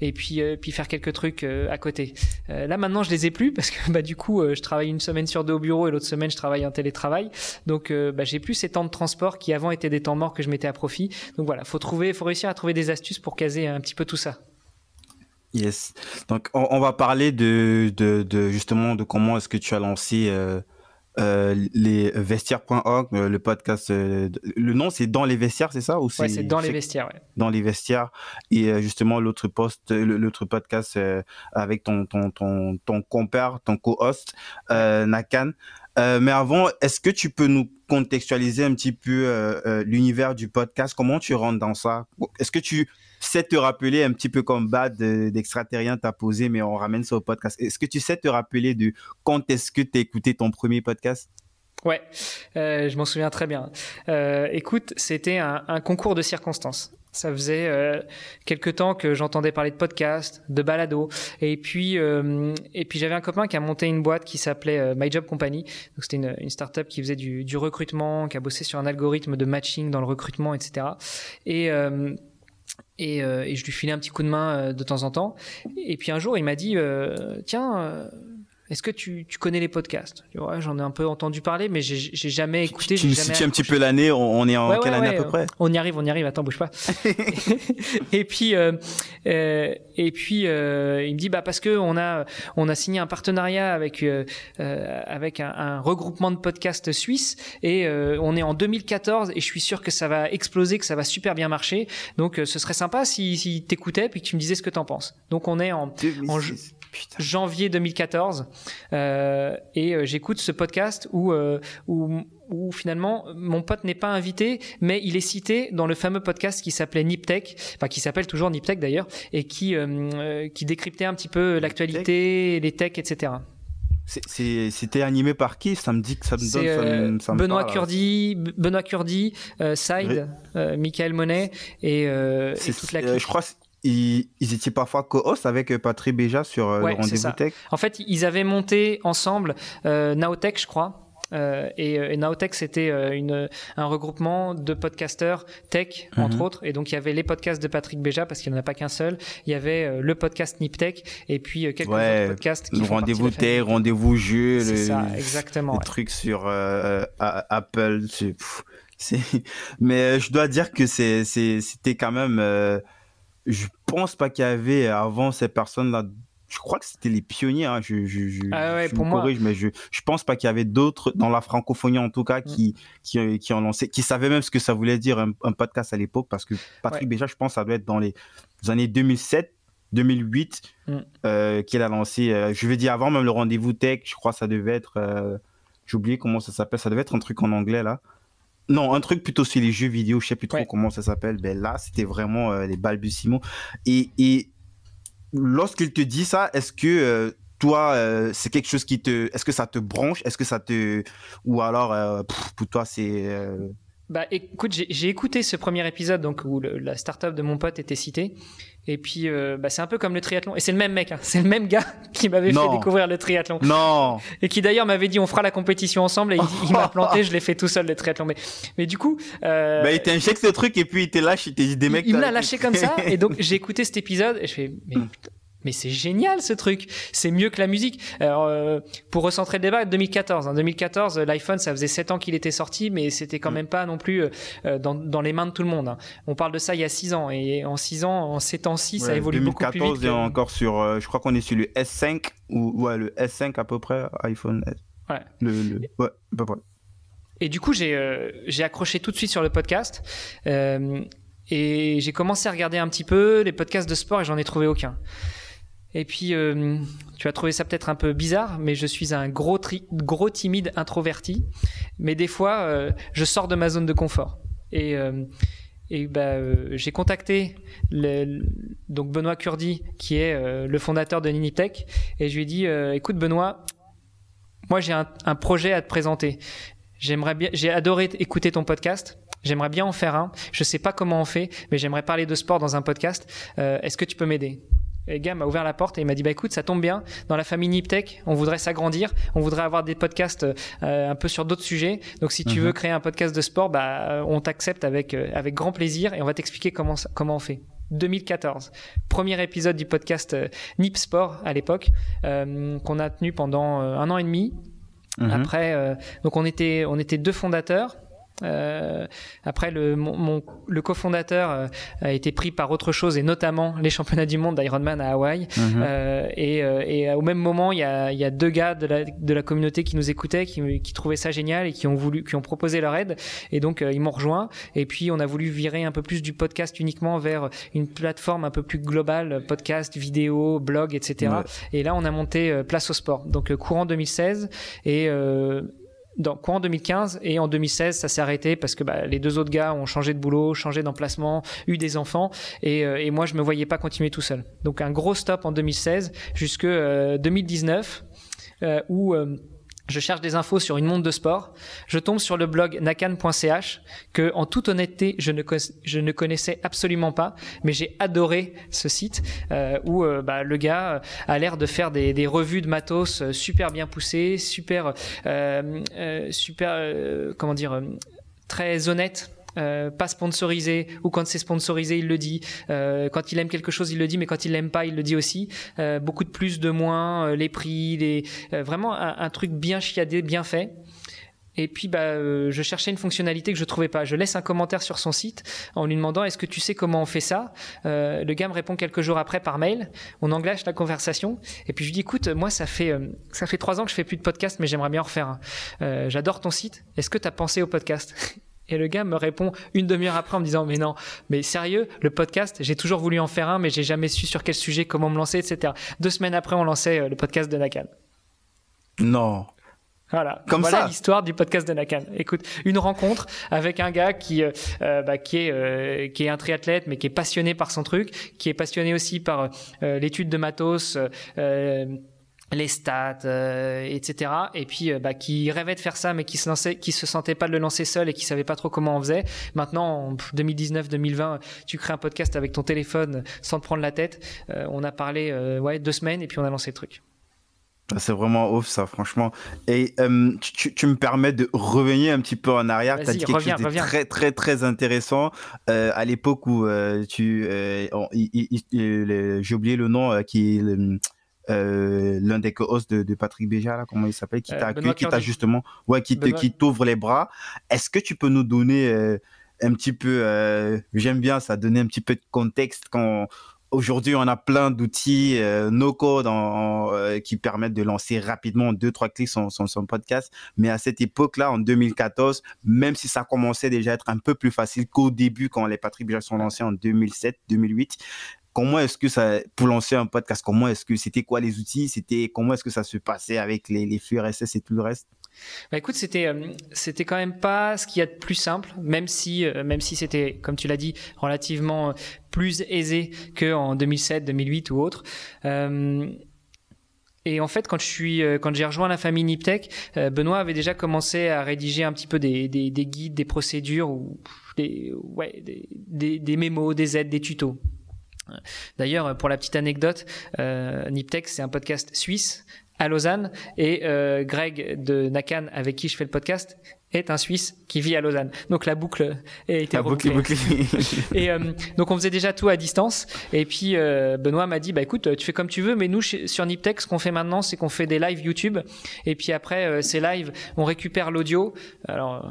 et puis puis faire quelques trucs à côté. là maintenant, je les ai plus parce que bah du coup, je travaille une semaine sur deux au bureau et l'autre semaine, je travaille en télétravail. Donc bah, j'ai plus ces temps de transport qui avant étaient des temps morts que je mettais à profit. Donc voilà, faut trouver, faut réussir à trouver des astuces pour caser un petit peu tout ça. Yes. Donc, on, va parler de, de, de, justement de comment est-ce que tu as lancé euh, euh, les vestiaires.org, euh, le podcast. Euh, le nom, c'est dans les vestiaires, c'est ça ou c'est, c'est dans les vestiaires. Ouais. Dans les vestiaires. Et euh, justement, l'autre poste, l'autre podcast avec ton, ton, ton, ton compère, ton co-host, Nakan. mais avant, est-ce que tu peux nous contextualiser un petit peu l'univers du podcast? Comment tu rentres dans ça? Est-ce que tu sais te rappeler un petit peu comme Bad d'extraterrien t'as posé, mais on ramène ça au podcast. Est-ce que tu sais te rappeler de quand est-ce que tu as écouté ton premier podcast? Ouais, euh, je m'en souviens très bien. Euh, écoute, c'était un, concours de circonstances. Ça faisait euh, quelques temps que j'entendais parler de podcast, de balado, et puis euh, puis j'avais un copain qui a monté une boîte qui s'appelait euh, My Job Company. C'était une, startup qui faisait du, du, recrutement, qui a bossé sur un algorithme de matching dans le recrutement, etc. Et euh, et, euh, et, je lui filais un petit coup de main euh, de temps en temps. Et puis un jour, il m'a dit euh, Tiens, est-ce que tu, tu, connais les podcasts? Ouais, J'en ai un peu entendu parler, mais j'ai jamais écouté. Tu me situes un petit peu l'année, on, est en quelle année à peu près? On y arrive, on y arrive, attends, bouge pas. et puis, euh, euh, et puis euh, il me dit bah, parce que on a, on a signé un partenariat avec, euh, avec un, un, regroupement de podcasts suisses et on est en 2014 et je suis sûr que ça va exploser, que ça va super bien marcher. Donc ce serait sympa si, si t'écoutais puis que tu me disais ce que t'en penses. Donc on est en, en janvier 2014 euh, et euh, j'écoute ce podcast où, euh, où, où finalement mon pote n'est pas invité mais il est cité dans le fameux podcast qui s'appelait Niptech enfin qui s'appelle toujours Niptech d'ailleurs et qui euh, qui décryptait un petit peu l'actualité les techs etc c'était animé par qui? Ça me dit que ça me donne. Euh, ça Benoît Curdi, Benoît Curdi, euh, Side, euh, Michael Monet et, et toute la. je crois ils, étaient parfois co-host avec Patrick Béja sur le rendez-vous tech. En fait, ils avaient monté ensemble Naotech, je crois. Euh, et, et Naotech, c'était euh, un regroupement de podcasteurs tech, entre mhm. autres. Et donc, il y avait les podcasts de Patrick Béja, parce qu'il n'y en a pas qu'un seul. Il y avait euh, le podcast Niptech, et puis quelques autres podcasts qui Rendez-vous tech, rendez-vous jeu, le, ça, exactement, le truc sur Apple. Mais je dois dire que c'était quand même... je pense pas qu'il y avait avant ces personnes-là je crois que c'était les pionniers. Hein. Je, je, je, ah ouais, pour moi. mais je, je pense pas qu'il y avait d'autres dans la francophonie en tout cas qui, mm. qui, qui ont lancé, qui savaient même ce que ça voulait dire un, podcast à l'époque parce que Patrick Béja, je pense, ça doit être dans les années 2007. 2008 mm. euh, qu'il a lancé euh, je vais dire avant même le rendez-vous tech je crois que ça devait être euh, j'ai oublié comment ça s'appelle ça devait être un truc en anglais là non, un truc plutôt sur les jeux vidéo, je sais plus trop comment ça s'appelle. Ben là, c'était vraiment les balbutiements. Et, et lorsqu'il te dit ça, est-ce que euh, toi, euh, c'est quelque chose qui te, est-ce que ça te branche, est-ce que ça te, ou alors euh, pour toi c'est bah écoute, j'ai écouté ce premier épisode donc où le, la startup de mon pote était citée. Et puis bah, c'est un peu comme le triathlon. Et c'est le même mec, hein. c'est le même gars qui m'avait fait découvrir le triathlon. Non. Et qui d'ailleurs m'avait dit on fera la compétition ensemble. Et il, m'a planté, je l'ai fait tout seul le triathlon. Mais, mais du coup. Euh... Bah, il t'injecte ce truc et puis il te lâche, il te dit des mecs. Il, il me l'a lâché comme ça. Et donc j'ai écouté cet épisode et je fais mais hmm. putain, mais c'est génial ce truc, c'est mieux que la musique. Alors, euh, pour recentrer le débat, 2014. En 2014, l'iPhone, ça faisait 7 ans qu'il était sorti, mais c'était quand mm. même pas non plus euh, dans, dans, les mains de tout le monde. Hein. On parle de ça il y a 6 ans, et en 6 ans, en 7 ans-ci, ça évolue beaucoup plus vite. 2014, encore sur, euh, je crois qu'on est sur le S5, ou ouais, le S5 à peu près, iPhone S. Ouais. Le, le, ouais, à peu près. Et du coup, j'ai j'ai accroché tout de suite sur le podcast. et j'ai commencé à regarder un petit peu les podcasts de sport et j'en ai trouvé aucun. Et puis, euh, tu vas trouver ça peut-être un peu bizarre, mais je suis un gros, gros timide introverti. Mais des fois, euh, je sors de ma zone de confort. Et, euh, bah, j'ai contacté donc Benoît Curdi, qui est le fondateur de Ninitech, et je lui ai dit, écoute Benoît, moi j'ai un, projet à te présenter. J'aimerais bien, j'ai adoré écouter ton podcast. J'aimerais bien en faire un. Je sais pas comment on fait, mais j'aimerais parler de sport dans un podcast. Est-ce que tu peux m'aider? Et le gars m'a ouvert la porte et il m'a dit bah écoute ça tombe bien. Dans la famille Niptech on voudrait s'agrandir. On voudrait avoir des podcasts euh, un peu sur d'autres sujets. Donc si tu mhm. veux créer un podcast de sport bah euh, on t'accepte avec euh, avec grand plaisir et on va t'expliquer comment comment on fait. 2014 premier épisode du podcast Nip Sport à l'époque qu'on a tenu pendant un an et demi. Mhm. après donc on était on était deux fondateurs euh, après, le, mon, le cofondateur euh, a été pris par autre chose et notamment les championnats du monde d'Ironman à Hawaï. Mhm. Euh, et, euh, et, au même moment, il y a, y a deux gars de la, de la, communauté qui nous écoutaient, qui, qui, trouvaient ça génial et qui ont voulu, qui ont proposé leur aide. Et donc, ils m'ont rejoint. Et puis, on a voulu virer un peu plus du podcast uniquement vers une plateforme un peu plus globale, podcast, vidéo, blog, etc. Et là, on a monté Place au Sport. Donc, courant 2016 et dans, quoi en 2015 et en 2016 ça s'est arrêté parce que bah, les deux autres gars ont changé de boulot, changé d'emplacement, eu des enfants et, euh, moi je me voyais pas continuer tout seul. Donc un gros stop en 2016 jusque 2019 euh, euh, où je cherche des infos sur une montre de sport. Je tombe sur le blog nakan.ch que, en toute honnêteté, je ne, je connaissais absolument pas, mais j'ai adoré ce site euh, où euh, bah, le gars euh, a l'air de faire des, des, revues de matos super bien poussées, super, super, comment dire, très honnêtes euh, pas sponsorisé ou quand c'est sponsorisé il le dit. Euh, quand il aime quelque chose il le dit mais quand il l'aime pas il le dit aussi. Euh, beaucoup de plus de moins euh, les prix les vraiment un, truc bien chiadé bien fait. Et puis bah je cherchais une fonctionnalité que je trouvais pas. Je laisse un commentaire sur son site en lui demandant est-ce que tu sais comment on fait ça? Le gars me répond quelques jours après par mail. On engage la conversation. Et puis je lui dis écoute moi ça fait ça fait trois ans que je fais plus de podcast mais j'aimerais bien en refaire un. J'adore ton site. Est-ce que tu as pensé au podcast? Et le gars me répond une demi-heure après en me disant mais non, mais sérieux, le podcast, j'ai toujours voulu en faire un, mais j'ai jamais su sur quel sujet, comment me lancer, etc. Deux semaines après, on lançait euh, le podcast de Nakan. Non. Voilà, comme voilà l'histoire du podcast de Nakan. Écoute, une rencontre avec un gars qui euh, euh bah, qui est euh, qui est un triathlète mais qui est passionné par son truc, qui est passionné aussi par euh, l'étude de matos les stats, euh, etc. Et puis bah, qui rêvait de faire ça, mais qui se lançait, qui se sentait pas de le lancer seul et qui savait pas trop comment on faisait. Maintenant, en 2019-2020, tu crées un podcast avec ton téléphone sans te prendre la tête. on a parlé ouais deux semaines et puis on a lancé le truc. Ah, c'est vraiment ouf ça, franchement. Et euh, tu, me permets de revenir un petit peu en arrière. Tu as dit quelque chose de très, très, très intéressant. Euh, à l'époque où euh, tu. J'ai oublié le nom, qui est l'un des co-hosts de, Patrick Béja, là, comment il s'appelle, qui t'a accueilli, qui t'a justement. Ouais, qui t'ouvre les bras. Est-ce que tu peux nous donner un petit peu. J'aime bien ça, donner un petit peu de contexte quand Aujourd'hui, on a plein d'outils euh, no-code euh, qui permettent de lancer rapidement en deux, trois clics son, podcast. Mais à cette époque-là, en 2014, même si ça commençait déjà à être un peu plus facile qu'au début, quand les Patrick Béja sont lancés en 2007, 2008, comment est-ce que ça, pour lancer un podcast, comment est-ce que c'était quoi les outils, c'était comment est-ce que ça se passait avec les, les flux RSS et tout le reste? Bah écoute, c'était euh, c'était quand même pas ce qu'il y a de plus simple, même si euh, même si c'était comme tu l'as dit relativement euh, plus aisé que en 2007, 2008 ou autre. Et en fait, quand je suis, quand j'ai rejoint la famille Niptech, Benoît avait déjà commencé à rédiger un petit peu des, des, des guides, des procédures ou des, ouais, des, mémos, des aides, des tutos. D'ailleurs, pour la petite anecdote, euh, Niptech, c'est un podcast suisse à Lausanne et euh, Greg de Nakan avec qui je fais le podcast est un Suisse qui vit à Lausanne. Donc la boucle a été bouclée. et euh, donc on faisait déjà tout à distance. Et puis euh, Benoît m'a dit bah écoute, tu fais comme tu veux, mais nous sur Niptech, ce qu'on fait maintenant, c'est qu'on fait des lives YouTube. Et puis après ces lives, on récupère l'audio. Alors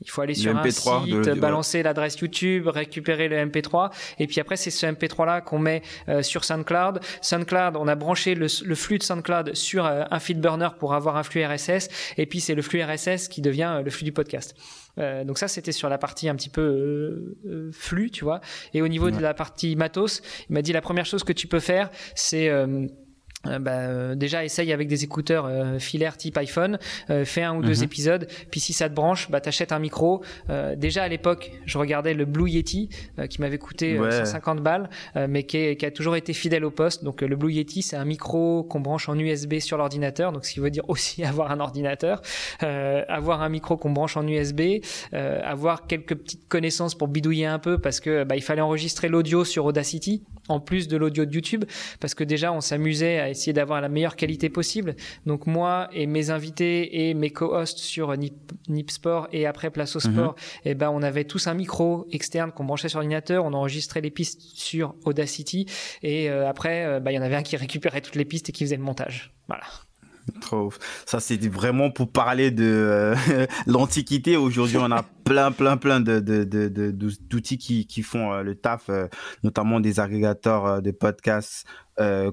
il faut aller sur un site, balancer l'adresse YouTube, récupérer le MP3, et puis après c'est ce MP3 là qu'on met euh, sur SoundCloud. SoundCloud, on a branché le, flux de SoundCloud sur euh, un feed burner pour avoir un flux RSS, et puis c'est le flux RSS qui devient euh, le flux du podcast. donc ça c'était sur la partie un petit peu flux, tu vois. Et au niveau de la partie matos, il m'a dit la première chose que tu peux faire, c'est euh, bah, euh, déjà essaye avec des écouteurs euh, filaires type iPhone, fais un ou deux mhm. épisodes, puis si ça te branche, bah t'achètes un micro. déjà à l'époque, je regardais le Blue Yeti qui m'avait coûté 150 balles, mais qui, qui, a toujours été fidèle au poste. Donc le Blue Yeti, c'est un micro qu'on branche en USB sur l'ordinateur, donc ce qui veut dire aussi avoir un ordinateur, avoir un micro qu'on branche en USB, avoir quelques petites connaissances pour bidouiller un peu parce que bah, il fallait enregistrer l'audio sur Audacity en plus de l'audio de YouTube, parce que déjà on s'amusait à essayer d'avoir la meilleure qualité possible. Donc moi et mes invités et mes co-hosts sur Nip, Sport et après Place au Sport, mhm. et eh ben on avait tous un micro externe qu'on branchait sur l'ordinateur, on enregistrait les pistes sur Audacity et euh, après euh, bah, il y en avait un qui récupérait toutes les pistes et qui faisait le montage. Voilà. Trop Ça, c'est vraiment pour parler de euh, l'Antiquité. Aujourd'hui, on a plein, plein, plein de, d'outils qui, qui font euh, le taf, euh, notamment des agrégateurs de podcasts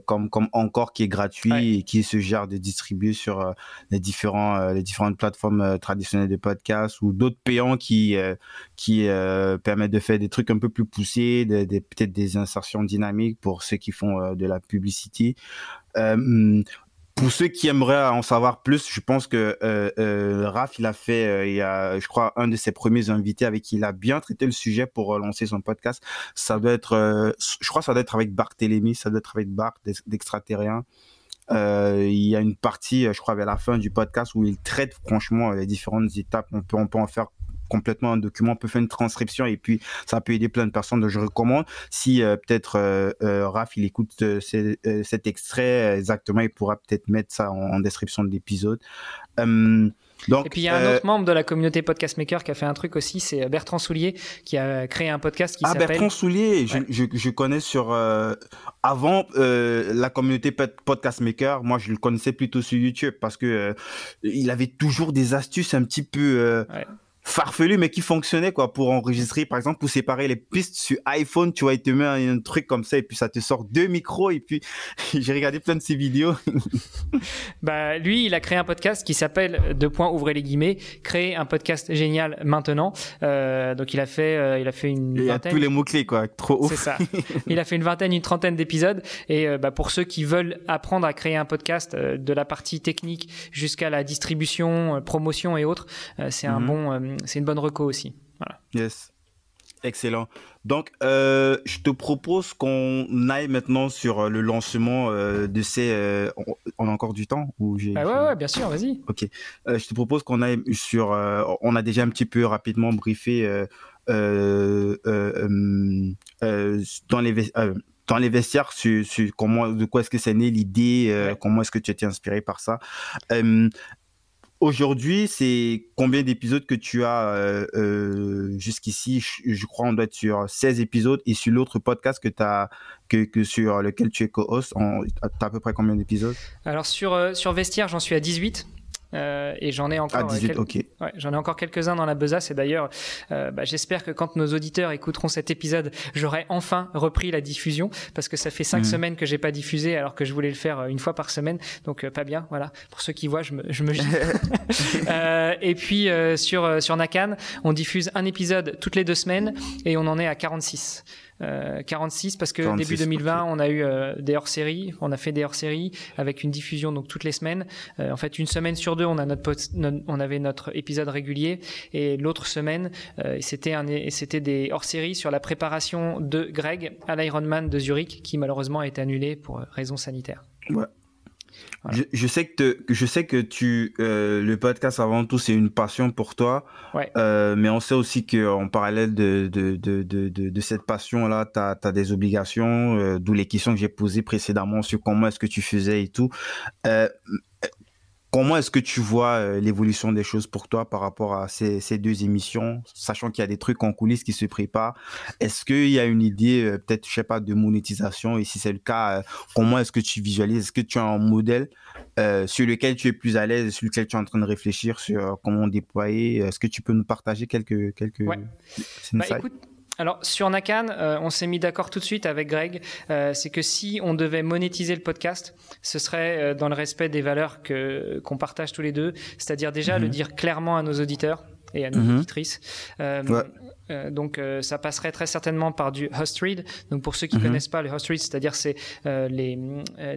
comme, comme Encore qui est gratuit et qui se gère de distribuer sur les, différents, les différentes plateformes traditionnelles de podcasts ou d'autres payants qui, qui permettent de faire des trucs un peu plus poussés, peut-être des insertions dynamiques pour ceux qui font de la publicité pour ceux qui aimeraient en savoir plus, je pense que euh, euh, Raph, il a fait, euh, il y a, je crois, un de ses premiers invités avec qui il a bien traité le sujet pour lancer son podcast. Ça doit être, je crois, ça doit être avec Barthélémy, ça doit être avec Bart d'extraterrien. il y a une partie, je crois, vers la fin du podcast où il traite franchement les différentes étapes. On peut, on peut en faire complètement un document, on peut faire une transcription et puis ça peut aider plein de personnes. Donc je recommande si euh, peut-être euh, euh, Raph il écoute cet extrait exactement, il pourra peut-être mettre ça en, description de l'épisode. Donc, et puis il y a un autre membre de la communauté Podcast Maker qui a fait un truc aussi, c'est Bertrand Soulier qui a créé un podcast qui ah, s'appelle. Bertrand Soulier, je, je, je, connais sur avant la communauté Podcast Maker, moi je le connaissais plutôt sur YouTube parce que il avait toujours des astuces un petit peu farfelu mais qui fonctionnait quoi pour enregistrer par exemple pour séparer les pistes sur iPhone tu vois il te met un, truc comme ça et puis ça te sort deux micros et puis j'ai regardé plein de ses vidéos. Bah lui il a créé un podcast qui s'appelle deux points ouvrez les guillemets créer un podcast génial maintenant. Euh, donc il a fait euh, il a fait une il vingtaine a tous les mots clés quoi trop ouf. C'est ça. Il a fait une vingtaine une trentaine d'épisodes et euh, bah, pour ceux qui veulent apprendre à créer un podcast euh, de la partie technique jusqu'à la distribution promotion et autres c'est un mhm. bon c'est une bonne reco aussi. Voilà. Yes. Excellent. Donc, euh, je te propose qu'on aille maintenant sur euh, le lancement euh, de ces. on a encore du temps ou j'ai. Ah ouais, ouais, bien sûr, vas-y. Ok. je te propose qu'on aille sur. on a déjà un petit peu rapidement briefé dans les. dans les vestiaires, sur, comment, de quoi est-ce que c'est né l'idée, comment est-ce que tu as été inspiré par ça. Aujourd'hui, c'est combien d'épisodes que tu as euh, euh, jusqu'ici? Je, crois on doit être sur 16 épisodes et sur l'autre podcast que, as, que, que, sur lequel tu es co-host, tu as à peu près combien d'épisodes? Alors sur, euh, sur Vestiaire, j'en suis à 18. Euh, et j'en ai encore, ah, j'en ai encore quelques-uns dans la besace. Et d'ailleurs, euh, bah, j'espère que quand nos auditeurs écouteront cet épisode, j'aurai enfin repris la diffusion parce que ça fait cinq mhm. semaines que j'ai pas diffusé alors que je voulais le faire une fois par semaine. Donc pas bien, voilà. Pour ceux qui voient, je me, je me et puis sur sur Nakan, on diffuse un épisode toutes les deux semaines et on en est à 46. 46 euh, parce que début 2020 on a eu euh, des hors-séries, on a fait des hors-séries avec une diffusion donc toutes les semaines. Euh, en fait une semaine sur deux on a notre, on avait notre épisode régulier et l'autre semaine c'était un c'était des hors-séries sur la préparation de Greg à l'Ironman de Zurich qui malheureusement a été annulé pour raisons sanitaires. Ouais. Je, sais que je sais que tu euh, le podcast avant tout c'est une passion pour toi, euh, mais on sait aussi que en parallèle de de, de, de, de cette passion là, tu as, des obligations, euh, d'où les questions que j'ai posées précédemment sur comment est-ce que tu faisais et tout. Comment est-ce que tu vois euh, l'évolution des choses pour toi par rapport à ces, deux émissions, sachant qu'il y a des trucs en coulisses qui se préparent? Est-ce qu'il y a une idée, euh, peut-être, je sais pas, de monétisation? Et si c'est le cas, euh, comment est-ce que tu visualises? Est-ce que tu as un modèle sur lequel tu es plus à l'aise, sur lequel tu es en train de réfléchir sur comment déployer? Est-ce que tu peux nous partager quelques quelques ouais. Bah, écoute, alors sur Nakan, euh, on s'est mis d'accord tout de suite avec Greg. Euh, c'est que si on devait monétiser le podcast, ce serait euh, dans le respect des valeurs que qu'on partage tous les deux, c'est-à-dire déjà le mhm. dire clairement à nos auditeurs et à nos mhm. auditrices. donc ça passerait très certainement par du host read. Donc pour ceux qui ne mhm. connaissent pas le host read, c'est-à-dire c'est les,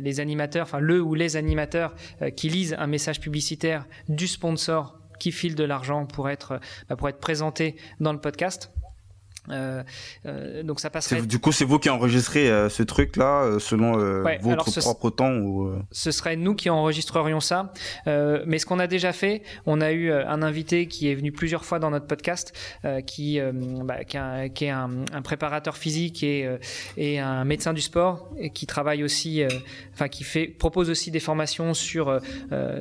les animateurs, enfin le ou les animateurs qui lisent un message publicitaire du sponsor qui file de l'argent pour être bah, pour être présenté dans le podcast. Euh, euh, donc ça passerait. Du coup, c'est vous qui enregistrez euh, ce truc-là selon votre propre temps ou Ce serait nous qui enregistrerions ça. mais ce qu'on a déjà fait, on a eu un invité qui est venu plusieurs fois dans notre podcast, qui, bah, qui, est un, préparateur physique et, et, un médecin du sport, et qui travaille aussi, enfin qui fait, propose aussi des formations sur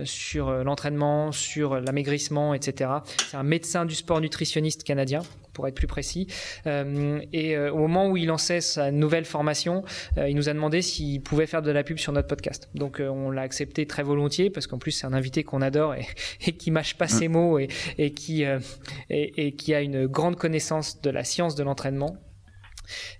sur l'entraînement, sur l'amaigrissement, etc. C'est un médecin du sport nutritionniste canadien pour être plus précis. Euh, et euh, au moment où il lançait sa nouvelle formation, euh, il nous a demandé s'il pouvait faire de la pub sur notre podcast. Donc on l'a accepté très volontiers parce qu'en plus c'est un invité qu'on adore et, et, qui mâche pas ses mots et, et qui et, qui a une grande connaissance de la science de l'entraînement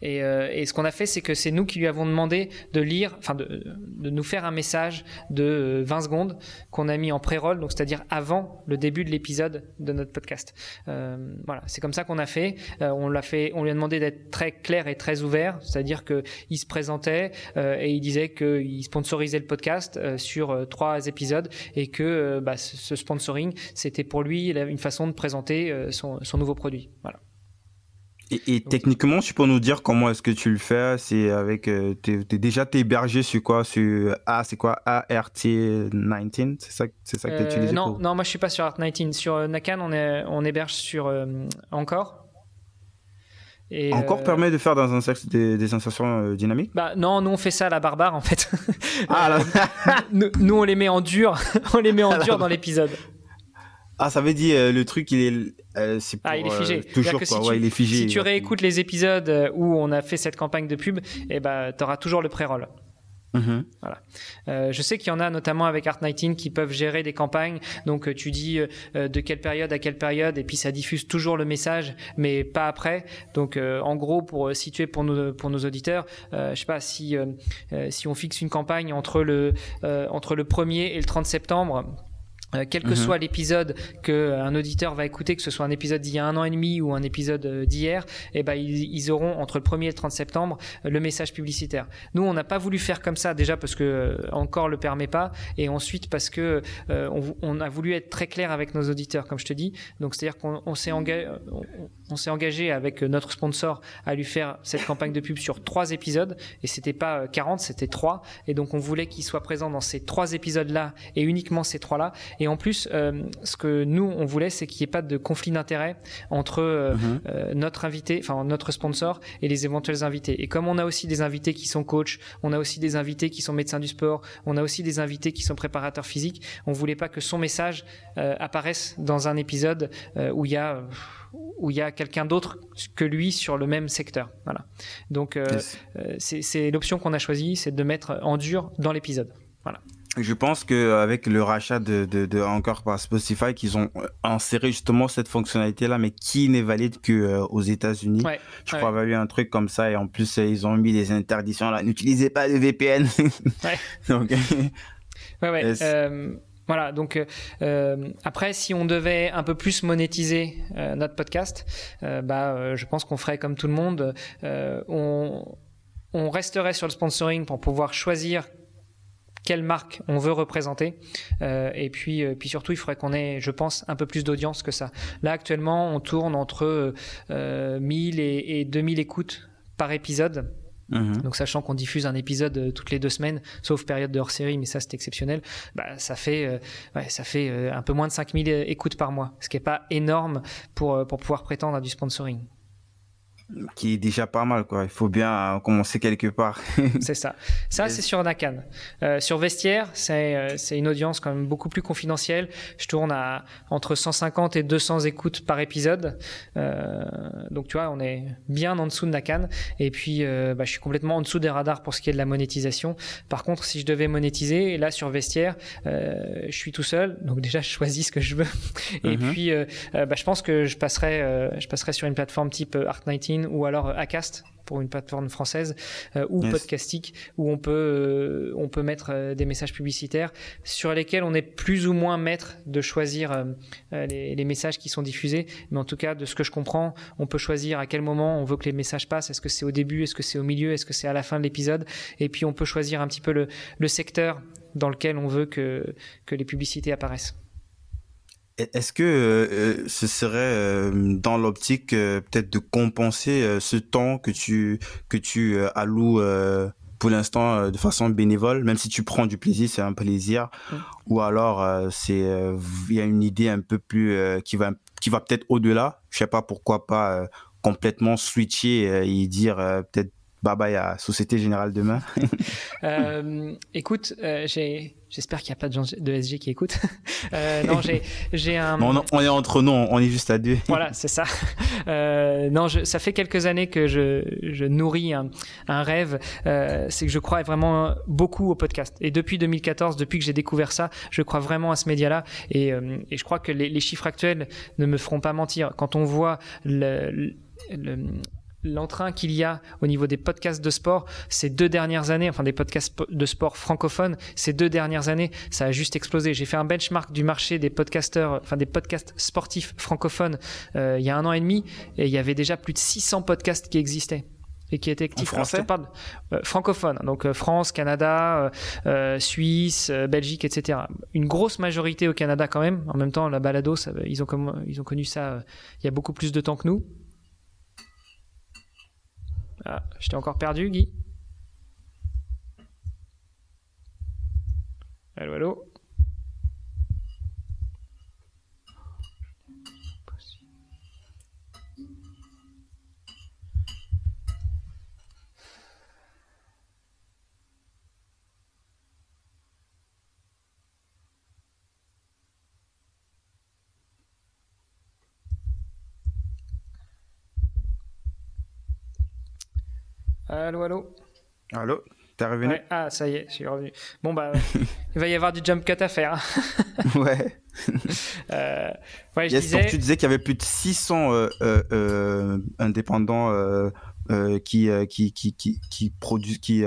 et, euh, et ce qu'on a fait, c'est que c'est nous qui lui avons demandé de lire, enfin de, nous faire un message de 20 secondes qu'on a mis en pré-roll, donc c'est-à-dire avant le début de l'épisode de notre podcast. Euh, voilà, c'est comme ça qu'on a fait. Euh, on l'a fait, on lui a demandé d'être très clair et très ouvert, c'est-à-dire que il se présentait euh, et il disait qu'il sponsorisait le podcast euh, sur trois épisodes et que bah, ce sponsoring, c'était pour lui une façon de présenter son, son nouveau produit. Voilà. Et, techniquement, tu peux nous dire comment est-ce que tu le fais? C'est avec, euh, t'es, déjà t'es hébergé sur quoi? Sur A, c'est quoi? ART19 C'est ça, c'est ça que tu euh, utilises Non, non, moi je suis pas sur ART19. Sur euh, Nakan, on est, on héberge sur Encore. Et Encore permet de faire dans un sexe des, des insertions dynamiques? Bah non, nous on fait ça à la barbare en fait. Ah, nous, nous, on les met en dur, on les met en dur dans l'épisode. Ah, ça veut dire euh, le truc, il est, euh, ah, il est figé. Euh, toujours quoi. Si ouais, il est figé. Si tu réécoutes les épisodes où on a fait cette campagne de pub, eh ben, tu auras toujours le pré-roll. Mm-hmm. Voilà. je sais qu'il y en a notamment avec Art19 qui peuvent gérer des campagnes. Donc tu dis de quelle période à quelle période et puis ça diffuse toujours le message, mais pas après. Donc en gros pour situer pour nos pour nos auditeurs, je sais pas si si on fixe une campagne entre le entre le 1er et le 30 septembre euh, quel que Mhm. soit l'épisode qu'un auditeur va écouter, que ce soit un épisode d'il y a un an et demi ou un épisode euh, d'hier, eh ben, ils, ils auront entre le 1er et le 30 septembre euh, le message publicitaire. Nous, on n'a pas voulu faire comme ça, déjà parce que euh, encore le permet pas, et ensuite parce que euh, on, a voulu être très clair avec nos auditeurs, comme je te dis. Donc, c'est-à-dire qu'on on s'est engagé, on, on s'est engagé avec notre sponsor à lui faire cette campagne de pub sur trois épisodes, et c'était pas euh, 40, c'était trois, et donc on voulait qu'il soit présent dans ces trois épisodes-là et uniquement ces trois-là. Et en plus, euh, ce que nous on voulait, c'est qu'il n'y ait pas de conflit d'intérêt entre euh, notre invité, enfin notre sponsor et les éventuels invités. Et comme on a aussi des invités qui sont coachs, on a aussi des invités qui sont médecins du sport, on a aussi des invités qui sont préparateurs physiques, on voulait pas que son message euh, apparaisse dans un épisode euh, où il y a où il y a quelqu'un d'autre que lui sur le même secteur. Voilà. Donc euh, Yes. c'est c'est l'option qu'on a choisie, c'est de mettre en dur dans l'épisode. Je pense que avec le rachat de, de, de encore par Spotify, qu'ils ont euh, inséré justement cette fonctionnalité-là, mais qui n'est valide que euh, aux États-Unis. Ouais, Je ouais. crois qu'il y a eu un truc comme ça et en plus euh, ils ont mis des interdictions là. N'utilisez pas de VPN. Ouais. Donc Ouais, ouais. Euh, voilà, donc euh, euh, après, si on devait un peu plus monétiser euh, notre podcast, euh, bah, euh, je pense qu'on ferait comme tout le monde. Euh, on, on resterait sur le sponsoring pour pouvoir choisir quelle marque on veut représenter. Euh, et puis, euh, puis surtout, il faudrait qu'on ait, je pense, un peu plus d'audience que ça. Là, actuellement, on tourne entre euh, 1000 et, et 2000 écoutes par épisode. Mhm. Donc sachant qu'on diffuse un épisode euh, toutes les deux semaines, sauf période de hors-série, mais ça c'est exceptionnel, bah, ça fait, euh, ouais, ça fait euh, un peu moins de 5000 écoutes par mois, ce qui est pas énorme pour, euh, pour pouvoir prétendre à du sponsoring qui est déjà pas mal quoi. Il faut bien commencer quelque part. c'est ça. Ça c'est sur Nakan. Euh, sur Vestiaire, c'est euh, une audience quand même beaucoup plus confidentielle. Je tourne à entre 150 et 200 écoutes par épisode. Euh, donc tu vois, on est bien en dessous de Nakan. Et puis euh, bah, je suis complètement en dessous des radars pour ce qui est de la monétisation. Par contre, si je devais monétiser, là sur Vestiaire, euh, je suis tout seul. Donc déjà, je choisis ce que je veux. et mm -hmm. puis euh, bah, je pense que je passerais je passerai sur une plateforme type Art19 LinkedIn ou alors euh, Acast pour une plateforme française euh, ou yes. podcastique où on peut euh, on peut mettre des messages publicitaires sur lesquels on est plus ou moins maître de choisir les, messages qui sont diffusés. Mais en tout cas de ce que je comprends on peut choisir à quel moment on veut que les messages passent. Est-ce que c'est au début? Est-ce que c'est au milieu? Est-ce que c'est à la fin de l'épisode? Et puis on peut choisir un petit peu le, le secteur dans lequel on veut que, que les publicités apparaissent. Est-ce que euh, euh, ce serait euh, dans l'optique euh, peut-être de compenser euh, ce temps que tu que tu euh, alloues euh, pour l'instant euh, de façon bénévole, même si tu prends du plaisir, c'est un plaisir, ou alors euh, c'est euh, il y a une idée un peu plus euh, qui va qui va peut-être au-delà. Je sais pas pourquoi pas euh, complètement switcher euh, et dire euh, peut-être bye bye à Société Générale demain. Euh, écoute, euh, j'ai, j'espère qu'il n'y a pas de gens de SG qui écoutent. Euh, non, j'ai, un. on, on est entre nous, on est juste à deux. Voilà, c'est ça. Euh, non, je, ça fait quelques années que je, je nourris un, un rêve. Euh, c'est que je crois vraiment beaucoup au podcast. Et depuis 2014, depuis que j'ai découvert ça, je crois vraiment à ce média-là. Et, et je crois que les, les chiffres actuels ne me feront pas mentir. Quand on voit le, le- l'entrain qu'il y a au niveau des podcasts de sport ces deux dernières années, enfin des podcasts po- de sport francophones, ces deux dernières années, ça a juste explosé. J'ai fait un benchmark du marché des podcasteurs, enfin des podcasts sportifs francophones euh, il y a un an et demi, et il y avait déjà plus de 600 podcasts qui existaient et qui étaient actifs. Alors, je te français? parle euh, francophone, donc euh, France, Canada, euh, euh, Suisse, euh, Belgique, etc. Une grosse majorité au Canada quand même. En même temps, la balado, ça- ils, ont comme, ils ont connu ça euh, il y a beaucoup plus de temps que nous. Ah, je t'ai encore perdu, Guy. Allô, allô. Allô, allô. Allô, t'es revenu? Ouais, Ah, ça y est, je suis revenu. Bon, bah, il va y avoir du jump cut à faire. hein. Ouais. euh, ouais, je disais... tu disais qu'il y avait plus de 600 euh, euh, indépendants qui, qui, qui, qui, qui produisent, qui,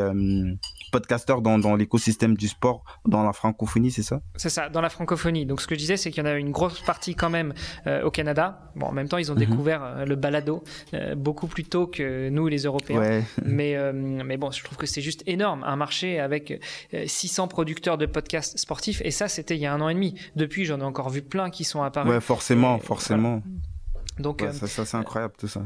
podcasteurs dans, dans l'écosystème du sport dans la francophonie, c'est ça? C'est ça, dans la francophonie. Donc ce que je disais, c'est qu'il y en a une grosse partie quand même euh, au Canada. Bon, en même temps, ils ont mhm. découvert euh, le balado euh, beaucoup plus tôt que nous, les Européens. Mais, mais bon, je trouve que c'est juste énorme. Un marché avec 600 producteurs de podcasts sportifs. Et ça, c'était il y a un an et demi. Depuis, j'en ai encore vu plein qui sont apparus. Ouais, forcément, forcément. Donc, ça, ça c'est incroyable tout ça.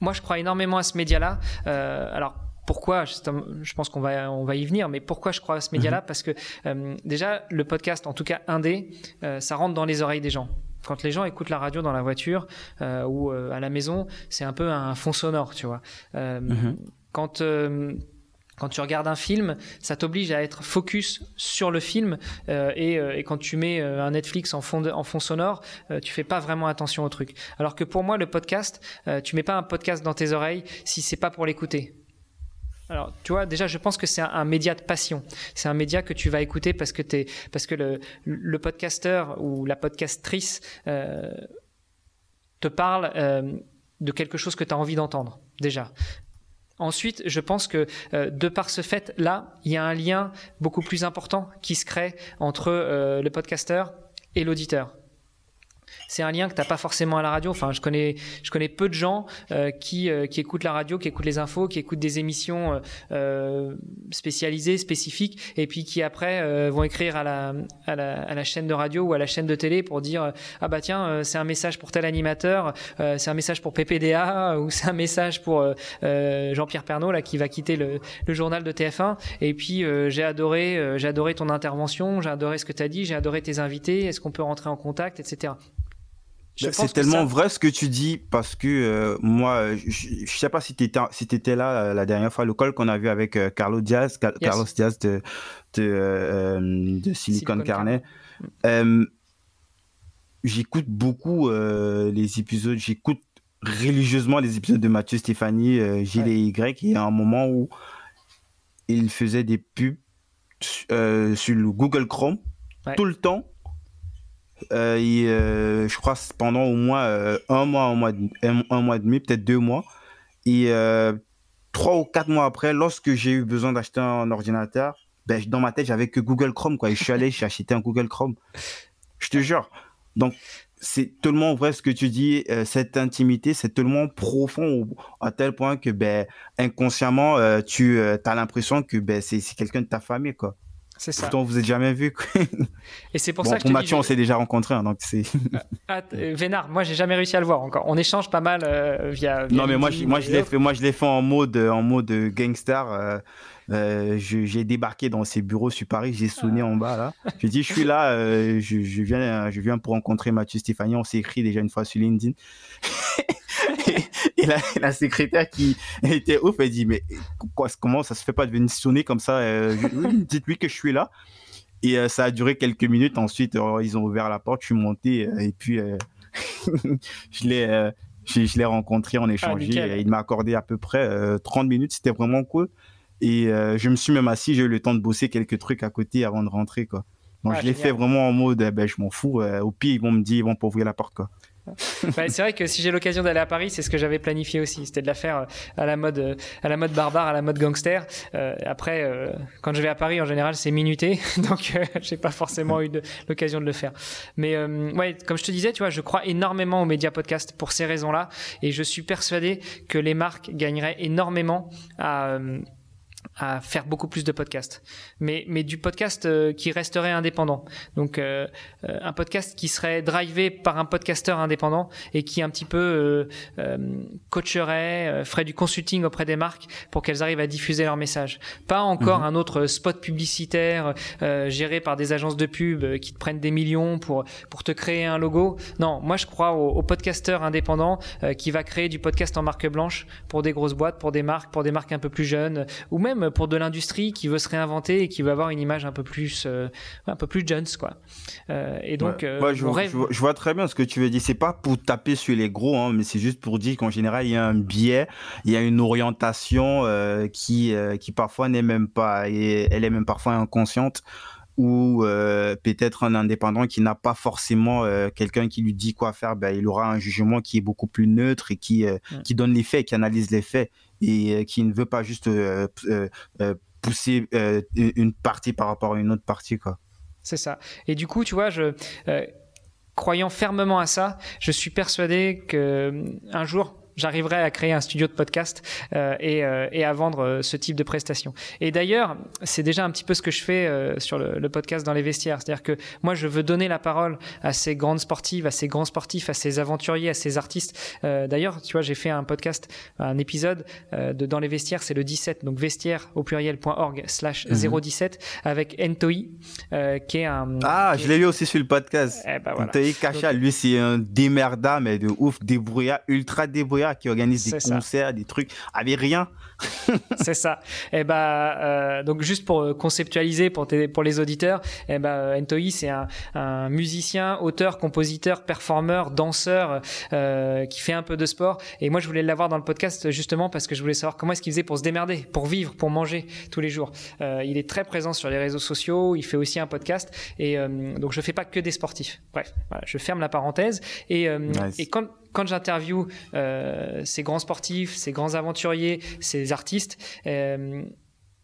Moi, je crois énormément à ce média-là. alors, pourquoi? Je pense qu'on va on va y venir, mais pourquoi je crois à ce média-là? Mhm. Parce que euh, déjà le podcast, en tout cas indé, euh, ça rentre dans les oreilles des gens. Quand les gens écoutent la radio dans la voiture euh, ou à la maison, c'est un peu un fond sonore, tu vois. Mhm. Quand quand tu regardes un film, ça t'oblige à être focus sur le film et, et, quand tu mets un Netflix en fond, sonore, tu fais pas vraiment attention au truc. Alors que pour moi, le podcast, tu mets pas un podcast dans tes oreilles si c'est pas pour l'écouter. Alors, tu vois, déjà, je pense que c'est un, média de passion. C'est un média que tu vas écouter parce que, es, parce que le, le podcasteur ou la podcastrice euh, te parle euh, de quelque chose que tu as envie d'entendre, déjà. Ensuite, je pense que euh, de par ce fait-là, il y a un lien beaucoup plus important qui se crée entre le podcasteur et l'auditeur c'est un lien que tu n'as pas forcément à la radio. Enfin, je connais, je connais peu de gens euh, qui, euh, qui écoutent la radio, qui écoutent les infos, qui écoutent des émissions euh, spécialisées, spécifiques, et puis qui après vont écrire à la, à, la, à la, chaîne de radio ou à la chaîne de télé pour dire ah bah tiens, c'est un message pour tel animateur, c'est un message pour PPDA ou c'est un message pour Jean-Pierre Pernaud là qui va quitter le, le journal de TF1. Et puis j'ai adoré, j'ai adoré ton intervention, j'ai adoré ce que tu as dit, j'ai adoré tes invités. Est-ce qu'on peut rentrer en contact, etc. Bah, c'est tellement vrai ce que tu dis parce que euh, moi, je, ne sais pas si tu étais, si étais là euh, la dernière fois, le call qu'on a vu avec euh, Carlos Diaz, Carlos Diaz de, de, de Silicon, Carnet. j'écoute beaucoup les épisodes, j'écoute religieusement les épisodes de Mathieu Stéphanie, Gilles et Y. Et à un moment où il faisait des pubs sur le Google Chrome tout le temps euh, et, euh, je crois pendant au moins euh, un mois, un mois, un, mois et demi, peut-être deux mois. Et trois ou quatre mois après, lorsque j'ai eu besoin d'acheter un ordinateur, ben, dans ma tête, j'avais que Google Chrome. Quoi. Et je suis allé, j'ai acheté un Google Chrome. Je te jure. Donc, c'est tellement vrai ce que tu dis, cette intimité, c'est tellement profond à tel point que ben, inconsciemment, tu as l'impression que ben, c'est quelqu'un de ta famille. Quoi. C'est ça. Pourtant, vous êtes jamais vu. Et c'est pour ça que pour Mathieu, on s'est déjà rencontré, hein, donc c'est. ah, euh, Vénard, moi, j'ai jamais réussi à le voir encore. On échange pas mal euh, via, Non, mais moi, je, moi, je l'ai fait, moi, je l'ai fait en mode, en mode gangster. Euh, j'ai débarqué dans ses bureaux sur Paris, j'ai sonné en bas là. J'ai dit, je suis là, je, je, viens, je viens pour rencontrer Mathieu Stéphanie. On s'est écrit déjà une fois sur LinkedIn. et, la, secrétaire qui était ouf, elle dit Mais quoi, comment ça se fait pas de venir sonner comme ça euh, Dites-lui que je suis là. Et euh, ça a duré quelques minutes. Ensuite, euh, ils ont ouvert la porte, je suis monté et puis je l'ai. je, l'ai rencontré, on ah, échangé. il m'a accordé à peu près 30 minutes. C'était vraiment cool. Et je me suis même assis, j'ai eu le temps de bosser quelques trucs à côté avant de rentrer. Quoi. Donc ah, je l'ai fait vraiment en mode, eh ben, je m'en fous. au pire, ils vont me dire, ils vont pas ouvrir la porte. Quoi. Bah, c'est vrai que si j'ai l'occasion d'aller à Paris, c'est ce que j'avais planifié aussi. C'était de la faire euh, à la mode, euh, à la mode barbare, à la mode gangster. Euh, après, quand je vais à Paris, en général, c'est minuté, donc j'ai pas forcément eu l'occasion de le faire. Mais ouais, comme je te disais, tu vois, je crois énormément aux médias podcast pour ces raisons-là, et je suis persuadé que les marques gagneraient énormément à à faire beaucoup plus de podcasts, mais, mais du podcast euh, qui resterait indépendant. Donc euh, euh, un podcast qui serait drivé par un podcasteur indépendant et qui un petit peu coacherait, ferait du consulting auprès des marques pour qu'elles arrivent à diffuser leur message. Pas encore mhm. un autre spot publicitaire géré par des agences de pub qui te prennent des millions pour, pour te créer un logo. Non, moi je crois au, au podcasteur indépendant qui va créer du podcast en marque blanche pour des grosses boîtes, pour des marques, pour des marques un peu plus jeunes ou même pour de l'industrie qui veut se réinventer et qui veut avoir une image un peu plus, euh, un peu plus Jones, quoi. Euh, et donc, euh, je, vois, très bien ce que tu veux dire. C'est pas pour taper sur les gros, hein, mais c'est juste pour dire qu'en général, il y a un biais, il y a une orientation qui, qui parfois n'est même pas, et elle est même parfois inconsciente. ou peut-être un indépendant qui n'a pas forcément quelqu'un qui lui dit quoi faire, ben, il aura un jugement qui est beaucoup plus neutre et qui, qui donne les faits, qui analyse les faits et qui ne veut pas juste pousser une partie par rapport à une autre partie. quoi. C'est ça. Et du coup, tu vois, croyant fermement à ça, je suis persuadé que un jour, j'arriverai à créer un studio de podcast euh, et, euh, et, à vendre euh, ce type de prestations. Et d'ailleurs, c'est déjà un petit peu ce que je fais euh, sur le, le, podcast dans les vestiaires. C'est-à-dire que moi, je veux donner la parole à ces grandes sportives, à ces grands sportifs, à ces aventuriers, à ces artistes. d'ailleurs, tu vois, j'ai fait un podcast, un épisode de Dans les vestiaires, c'est le 17, donc vestiaire au pluriel.org slash 017 mhm. avec Entoi, qui est un... Ah, je l'ai vu aussi sur le podcast. Eh ben, voilà. Kacha, lui, c'est un démerda, mais de ouf, débrouillard, ultra débrouillard qui organise des concerts, des trucs, avec rien. c'est ça. Et eh ben, euh, donc juste pour euh, conceptualiser pour, pour les auditeurs, et eh ben, euh, c'est un, musicien, auteur, compositeur, performeur, danseur qui fait un peu de sport. Et moi, je voulais l'avoir dans le podcast justement parce que je voulais savoir comment est-ce qu'il faisait pour se démerder, pour vivre, pour manger tous les jours. il est très présent sur les réseaux sociaux. Il fait aussi un podcast. Et donc, je fais pas que des sportifs. Bref, je ferme la parenthèse. Et, et quand quand j'interviewe euh, ces grands sportifs, ces grands aventuriers, ces artistes, euh,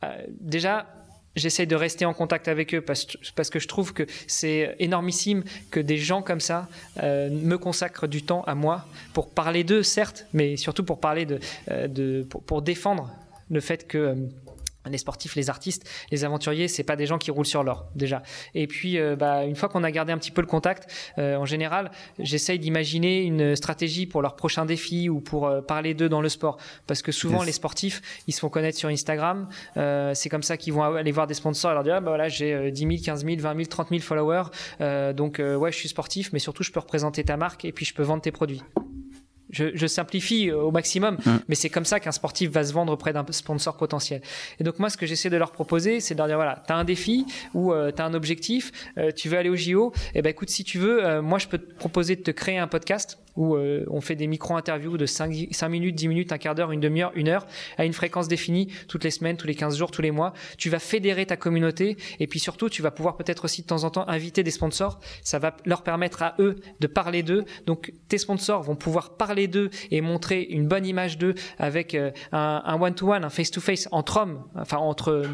euh, déjà, j'essaye de rester en contact avec eux parce, que je trouve que c'est énormissime que des gens comme ça me consacrent du temps à moi pour parler d'eux, certes, mais surtout pour parler de pour, défendre le fait que les sportifs, les artistes, les aventuriers, c'est pas des gens qui roulent sur l'or déjà. Et puis, euh, bah, une fois qu'on a gardé un petit peu le contact, euh, en général, j'essaye d'imaginer une stratégie pour leur prochain défi ou pour euh, parler d'eux dans le sport, parce que souvent les sportifs, ils se font connaître sur Instagram. c'est comme ça qu'ils vont aller voir des sponsors et leur dire ah, bah voilà j'ai 10 000, 15 000, 20 000, 30 000 followers, donc ouais je suis sportif, mais surtout je peux représenter ta marque et puis je peux vendre tes produits je, simplifie euh, au maximum, mais c'est comme ça qu'un sportif va se vendre auprès d'un sponsor potentiel. Et donc moi, ce que j'essaie de leur proposer, c'est de leur dire voilà, tu as un défi ou euh, tu as un objectif, euh, tu veux aller au JO, et eh ben écoute, si tu veux, moi je peux te proposer de te créer un podcast où euh, on fait des micro-interviews de 5, minutes, 10 minutes, un quart d'heure, une demi-heure, une heure, à une fréquence définie, toutes les semaines, tous les 15 jours, tous les mois. Tu vas fédérer ta communauté et puis surtout, tu vas pouvoir peut-être aussi de temps en temps inviter des sponsors. Ça va leur permettre à eux de parler d'eux. Donc, tes sponsors vont pouvoir parler d'eux et montrer une bonne image d'eux avec euh, un one-to-one, un face-to-face entre hommes, enfin entre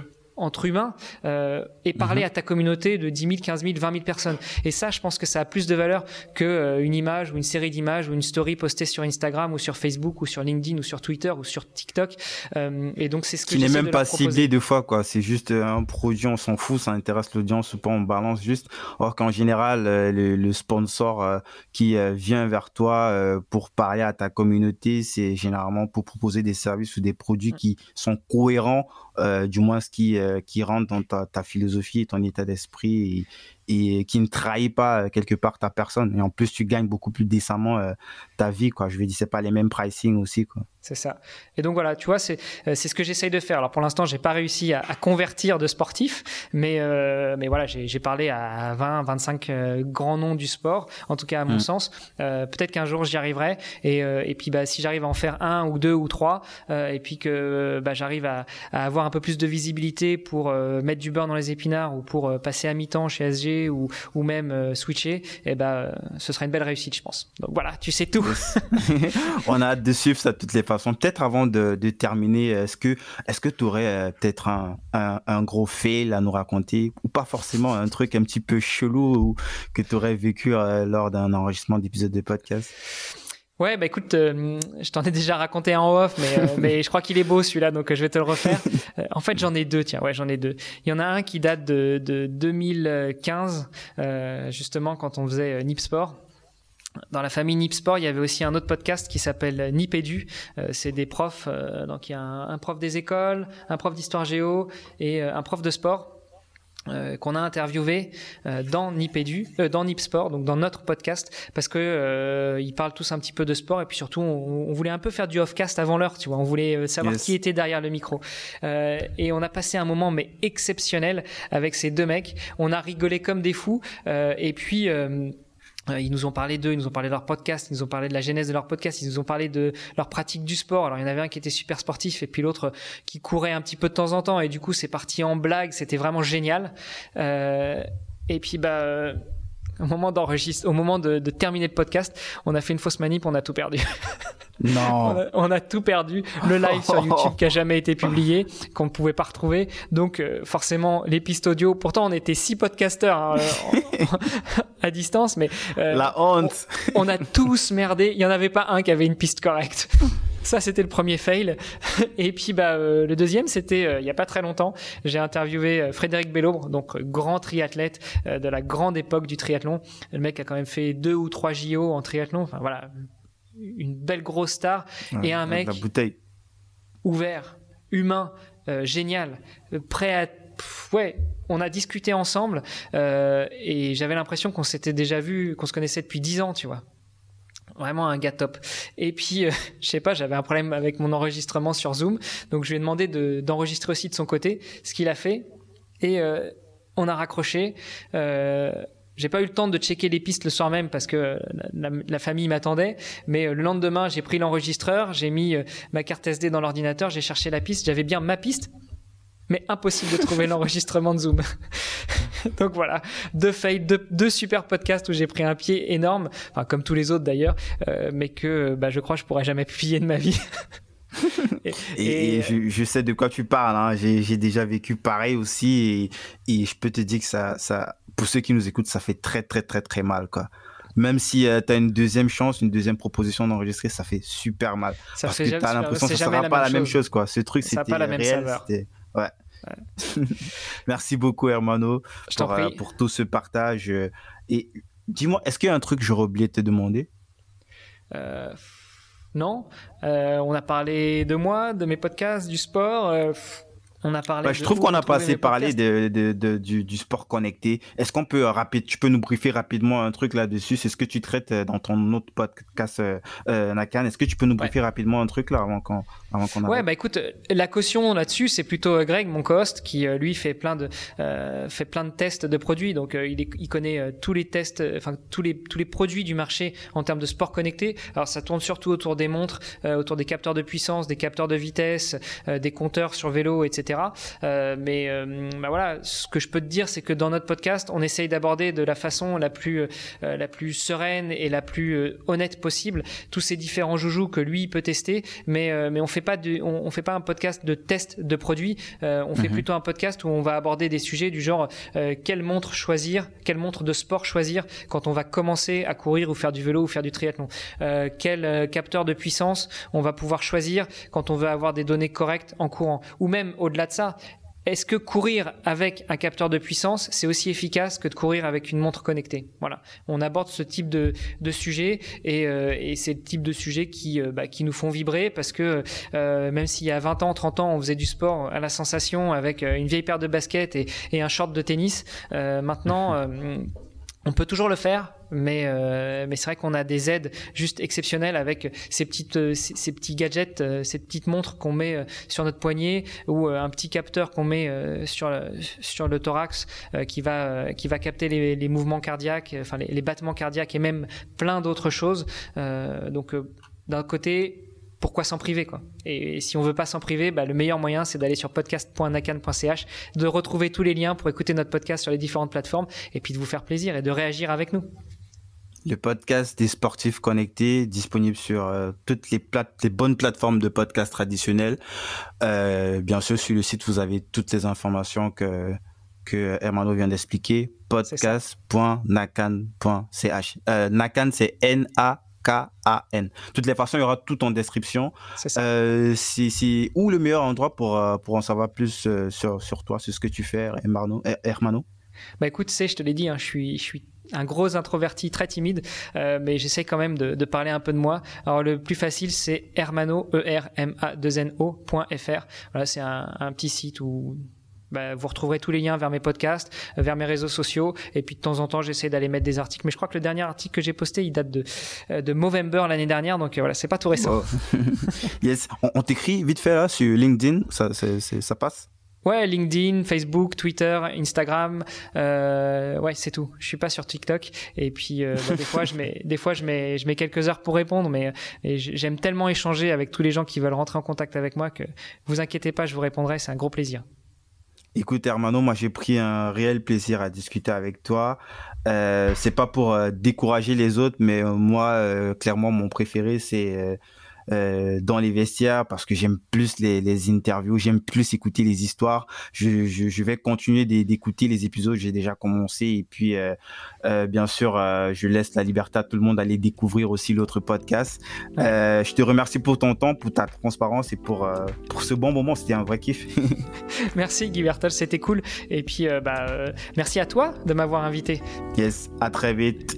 entre humains euh, et parler mhm. à ta communauté de 10 000, 15 000, 20 000 personnes. Et ça, je pense que ça a plus de valeur que euh, une image ou une série d'images ou une story postée sur Instagram ou sur Facebook ou sur LinkedIn ou sur Twitter ou sur TikTok. Euh, et donc c'est ce que qui n'est même pas ciblé deux fois quoi. C'est juste un produit, on s'en fout, ça intéresse l'audience ou pas, on balance juste. Or qu'en général, le, le, sponsor qui vient vers toi pour parler à ta communauté, c'est généralement pour proposer des services ou des produits mm. qui sont cohérents du moins ce qui, euh, qui rentre dans ta, ta philosophie et ton état d'esprit et qui ne trahit pas euh, quelque part ta personne. Et en plus, tu gagnes beaucoup plus décemment euh, ta vie, quoi. Je veux dire, c'est pas les mêmes pricing aussi, quoi. C'est ça. Et donc voilà, tu vois, c'est euh, c'est ce que j'essaye de faire. Alors pour l'instant, j'ai pas réussi à, convertir de sportifs, mais mais voilà, j'ai parlé à 20, 25 grands noms du sport, en tout cas à mon mm. sens. Peut-être qu'un jour j'y arriverai. Et, et puis bah si j'arrive à en faire un ou deux ou trois, et puis que bah, j'arrive à, à, avoir un peu plus de visibilité pour mettre du beurre dans les épinards ou pour passer à mi-temps chez SG ou, ou même euh, switcher, eh ben, euh, ce sera une belle réussite, je pense. Donc voilà, tu sais tout. On a hâte de suivre ça de toutes les façons. Peut-être avant de, terminer, est-ce que est-ce tu aurais euh, peut-être un, un, gros fail à nous raconter? Ou pas forcément un truc un petit peu chelou ou que tu aurais vécu lors d'un enregistrement d'épisode de podcast? Ouais, bah écoute, euh, je t'en ai déjà raconté en off, mais, euh, mais je crois qu'il est beau celui-là, donc euh, je vais te le refaire. en fait, j'en ai deux, tiens, ouais, j'en ai deux. Il y en a un qui date de, de 2015, justement, quand on faisait Nip Sport. Dans la famille Nip Sport, il y avait aussi un autre podcast qui s'appelle Nip Edu. c'est des profs, donc il y a un, un prof des écoles, un prof d'histoire géo et un prof de sport euh, qu'on a interviewé euh, dans Nipedu, euh, dans Nipsport, donc dans notre podcast, parce que ils parlent tous un petit peu de sport et puis surtout on, voulait un peu faire du off-cast avant l'heure, tu vois, on voulait savoir qui était derrière le micro. et on a passé un moment mais exceptionnel avec ces deux mecs. On a rigolé comme des fous et puis ils nous ont parlé d'eux, ils nous ont parlé de leur podcast, ils nous ont parlé de la genèse de leur podcast, ils nous ont parlé de leur pratique du sport. Alors il y en avait un qui était super sportif et puis l'autre qui courait un petit peu de temps en temps et du coup c'est parti en blague, c'était vraiment génial. Euh, et puis bah au moment d'enregistrer, au moment de, de, terminer le podcast, on a fait une fausse manip, on a tout perdu. Non. on, a, tout perdu. Le live sur YouTube qui a jamais été publié, qu'on ne pouvait pas retrouver. Donc euh, forcément les pistes audio. Pourtant on était six podcasteurs hein, à distance, mais euh, la honte. On, on, a tous merdé. Il y en avait pas un qui avait une piste correcte. Ça, c'était le premier fail. Et puis, bah, euh, le deuxième, c'était euh, il y a pas très longtemps. J'ai interviewé euh, Frédéric Bellobre, donc grand triathlète de la grande époque du triathlon. Le mec a quand même fait deux ou trois JO en triathlon. Enfin, voilà, une belle grosse star. et un mec ouvert, humain, génial, prêt à ouais, on a discuté ensemble et j'avais l'impression qu'on s'était déjà vu, qu'on se connaissait depuis dix ans, tu vois vraiment un gars top. Et puis, euh, je sais pas, j'avais un problème avec mon enregistrement sur Zoom, donc je lui ai demandé d'enregistrer aussi de son côté, ce qu'il a fait, et euh, on a raccroché. Euh, j'ai pas eu le temps de checker les pistes le soir même parce que la, famille m'attendait, mais le lendemain, j'ai pris l'enregistreur, j'ai mis ma carte SD dans l'ordinateur, j'ai cherché la piste, j'avais bien ma piste, mais impossible de trouver l'enregistrement de Zoom. Donc voilà, deux fails, deux, super podcasts où j'ai pris un pied énorme, enfin comme tous les autres d'ailleurs, euh, mais que bah, je crois que je pourrais jamais publier de ma vie. et, je, sais de quoi tu parles. Hein. J'ai déjà vécu pareil aussi et, je peux te dire que ça, ça, pour ceux qui nous écoutent, ça fait très très très très mal quoi. Même si euh, tu as une deuxième chance, une deuxième proposition d'enregistrer, ça fait super mal. Ça parce que tu as l'impression que ça sera pas la même chose quoi. Ce truc c'était réel, Ouais. Merci beaucoup, Hermano, pour, euh, pour, tout ce partage. Et dis-moi, est-ce qu'il y a un truc que j'aurais oublié de te demander? Euh, Non. Euh, on a parlé de moi, de mes podcasts, du sport. On a parlé. Bah, je trouve qu'on n'a pas assez parlé de, de, du, du, sport connecté. Est-ce qu'on peut rapide, tu peux nous briefer rapidement un truc là-dessus? C'est ce que tu traites dans ton autre podcast euh, Nakan. Est-ce que tu peux nous briefer rapidement un truc là avant qu'on ouais, bah écoute, la caution là-dessus, c'est plutôt euh, Greg, mon co-host, qui euh, lui fait plein de euh, fait plein de tests de produits. Donc il, il, connaît tous les tests, enfin tous les tous les produits du marché en termes de sport connecté. Alors ça tourne surtout autour des montres, autour des capteurs de puissance, des capteurs de vitesse, des compteurs sur vélo, etc. mais bah voilà, ce que je peux te dire, c'est que dans notre podcast, on essaye d'aborder de la façon la plus la plus sereine et la plus honnête possible tous ces différents joujoux que lui peut tester, mais mais on fait pas on, fait pas un podcast de test de produits. Euh, on fait mhm. plutôt un podcast où on va aborder des sujets du genre euh, quelle montre choisir, quelle montre de sport choisir quand on va commencer à courir ou faire du vélo ou faire du triathlon. Euh, quel capteur de puissance on va pouvoir choisir quand on veut avoir des données correctes en courant. Ou même au-delà de ça, est-ce que courir avec un capteur de puissance, c'est aussi efficace que de courir avec une montre connectée? Voilà, on aborde ce type de, de sujet et, euh, et c'est le type de sujet qui, euh, bah, qui nous font vibrer parce que euh, même s'il y a 20 ans, 30 ans, on faisait du sport à la sensation avec une vieille paire de baskets et, et un short de tennis, maintenant on peut toujours le faire, mais, euh, mais c'est vrai qu'on a des aides juste exceptionnelles avec ces, petites, euh, ces, petits gadgets, euh, ces petites montres qu'on met sur notre poignet ou un petit capteur qu'on met sur, le, thorax qui, va, qui va capter les, mouvements cardiaques, enfin les, les, battements cardiaques et même plein d'autres choses. donc d'un côté, pourquoi s'en priver quoi et, si on veut pas s'en priver, bah, le meilleur moyen c'est d'aller sur podcast.nakan.ch, de retrouver tous les liens pour écouter notre podcast sur les différentes plateformes et puis de vous faire plaisir et de réagir avec nous. Le podcast des sportifs connectés, disponible sur euh, toutes les, les bonnes plateformes de podcast traditionnelles. Euh, bien sûr, sur le site, vous avez toutes les informations que, que Hermano vient d'expliquer. podcast.nakan.ch. Euh, Nakan, c'est N-A K-A-N. De toutes les façons, il y aura tout en description. C'est euh, c'est où le meilleur endroit pour, euh, pour en savoir plus euh, sur, sur toi, sur ce que tu fais, Hermano, Hermano? Bah écoute, c'est, je te l'ai dit, hein, je, suis, je suis un gros introverti très timide, mais j'essaie quand même de, de, parler un peu de moi. Alors le plus facile, c'est hermano, e r m a 2 n ofr Voilà, c'est un, un petit site où bah, vous retrouverez tous les liens vers mes podcasts, vers mes réseaux sociaux. Et puis de temps en temps, j'essaie d'aller mettre des articles. Mais je crois que le dernier article que j'ai posté, il date de, euh, de Movember l'année dernière. Donc euh, voilà, c'est pas tout récent. yes. On, t'écrit vite fait là sur LinkedIn, ça, ça passe? Ouais, LinkedIn, Facebook, Twitter, Instagram, euh, ouais, c'est tout. Je suis pas sur TikTok. Et puis euh, bah, des fois, je mets, des fois, je mets, je mets quelques heures pour répondre, mais j'aime tellement échanger avec tous les gens qui veulent rentrer en contact avec moi que vous inquiétez pas, je vous répondrai. C'est un gros plaisir. Écoute, Hermano, moi j'ai pris un réel plaisir à discuter avec toi. Euh, c'est pas pour euh, décourager les autres, mais moi, clairement, mon préféré, c'est euh, dans les vestiaires parce que j'aime plus les, les interviews, j'aime plus écouter les histoires. Je, je, je vais continuer d'écouter les épisodes, j'ai déjà commencé et puis euh, euh, bien sûr, je laisse la liberté à tout le monde d'aller découvrir aussi l'autre podcast. Je te remercie pour ton temps, pour ta transparence et pour pour ce bon moment. C'était un vrai kiff. merci Guy Bertol, c'était cool. Et puis bah merci à toi de m'avoir invité. Yes, à très vite.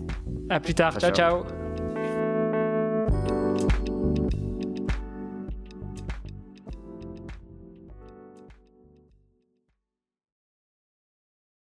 À plus tard. ciao. ciao.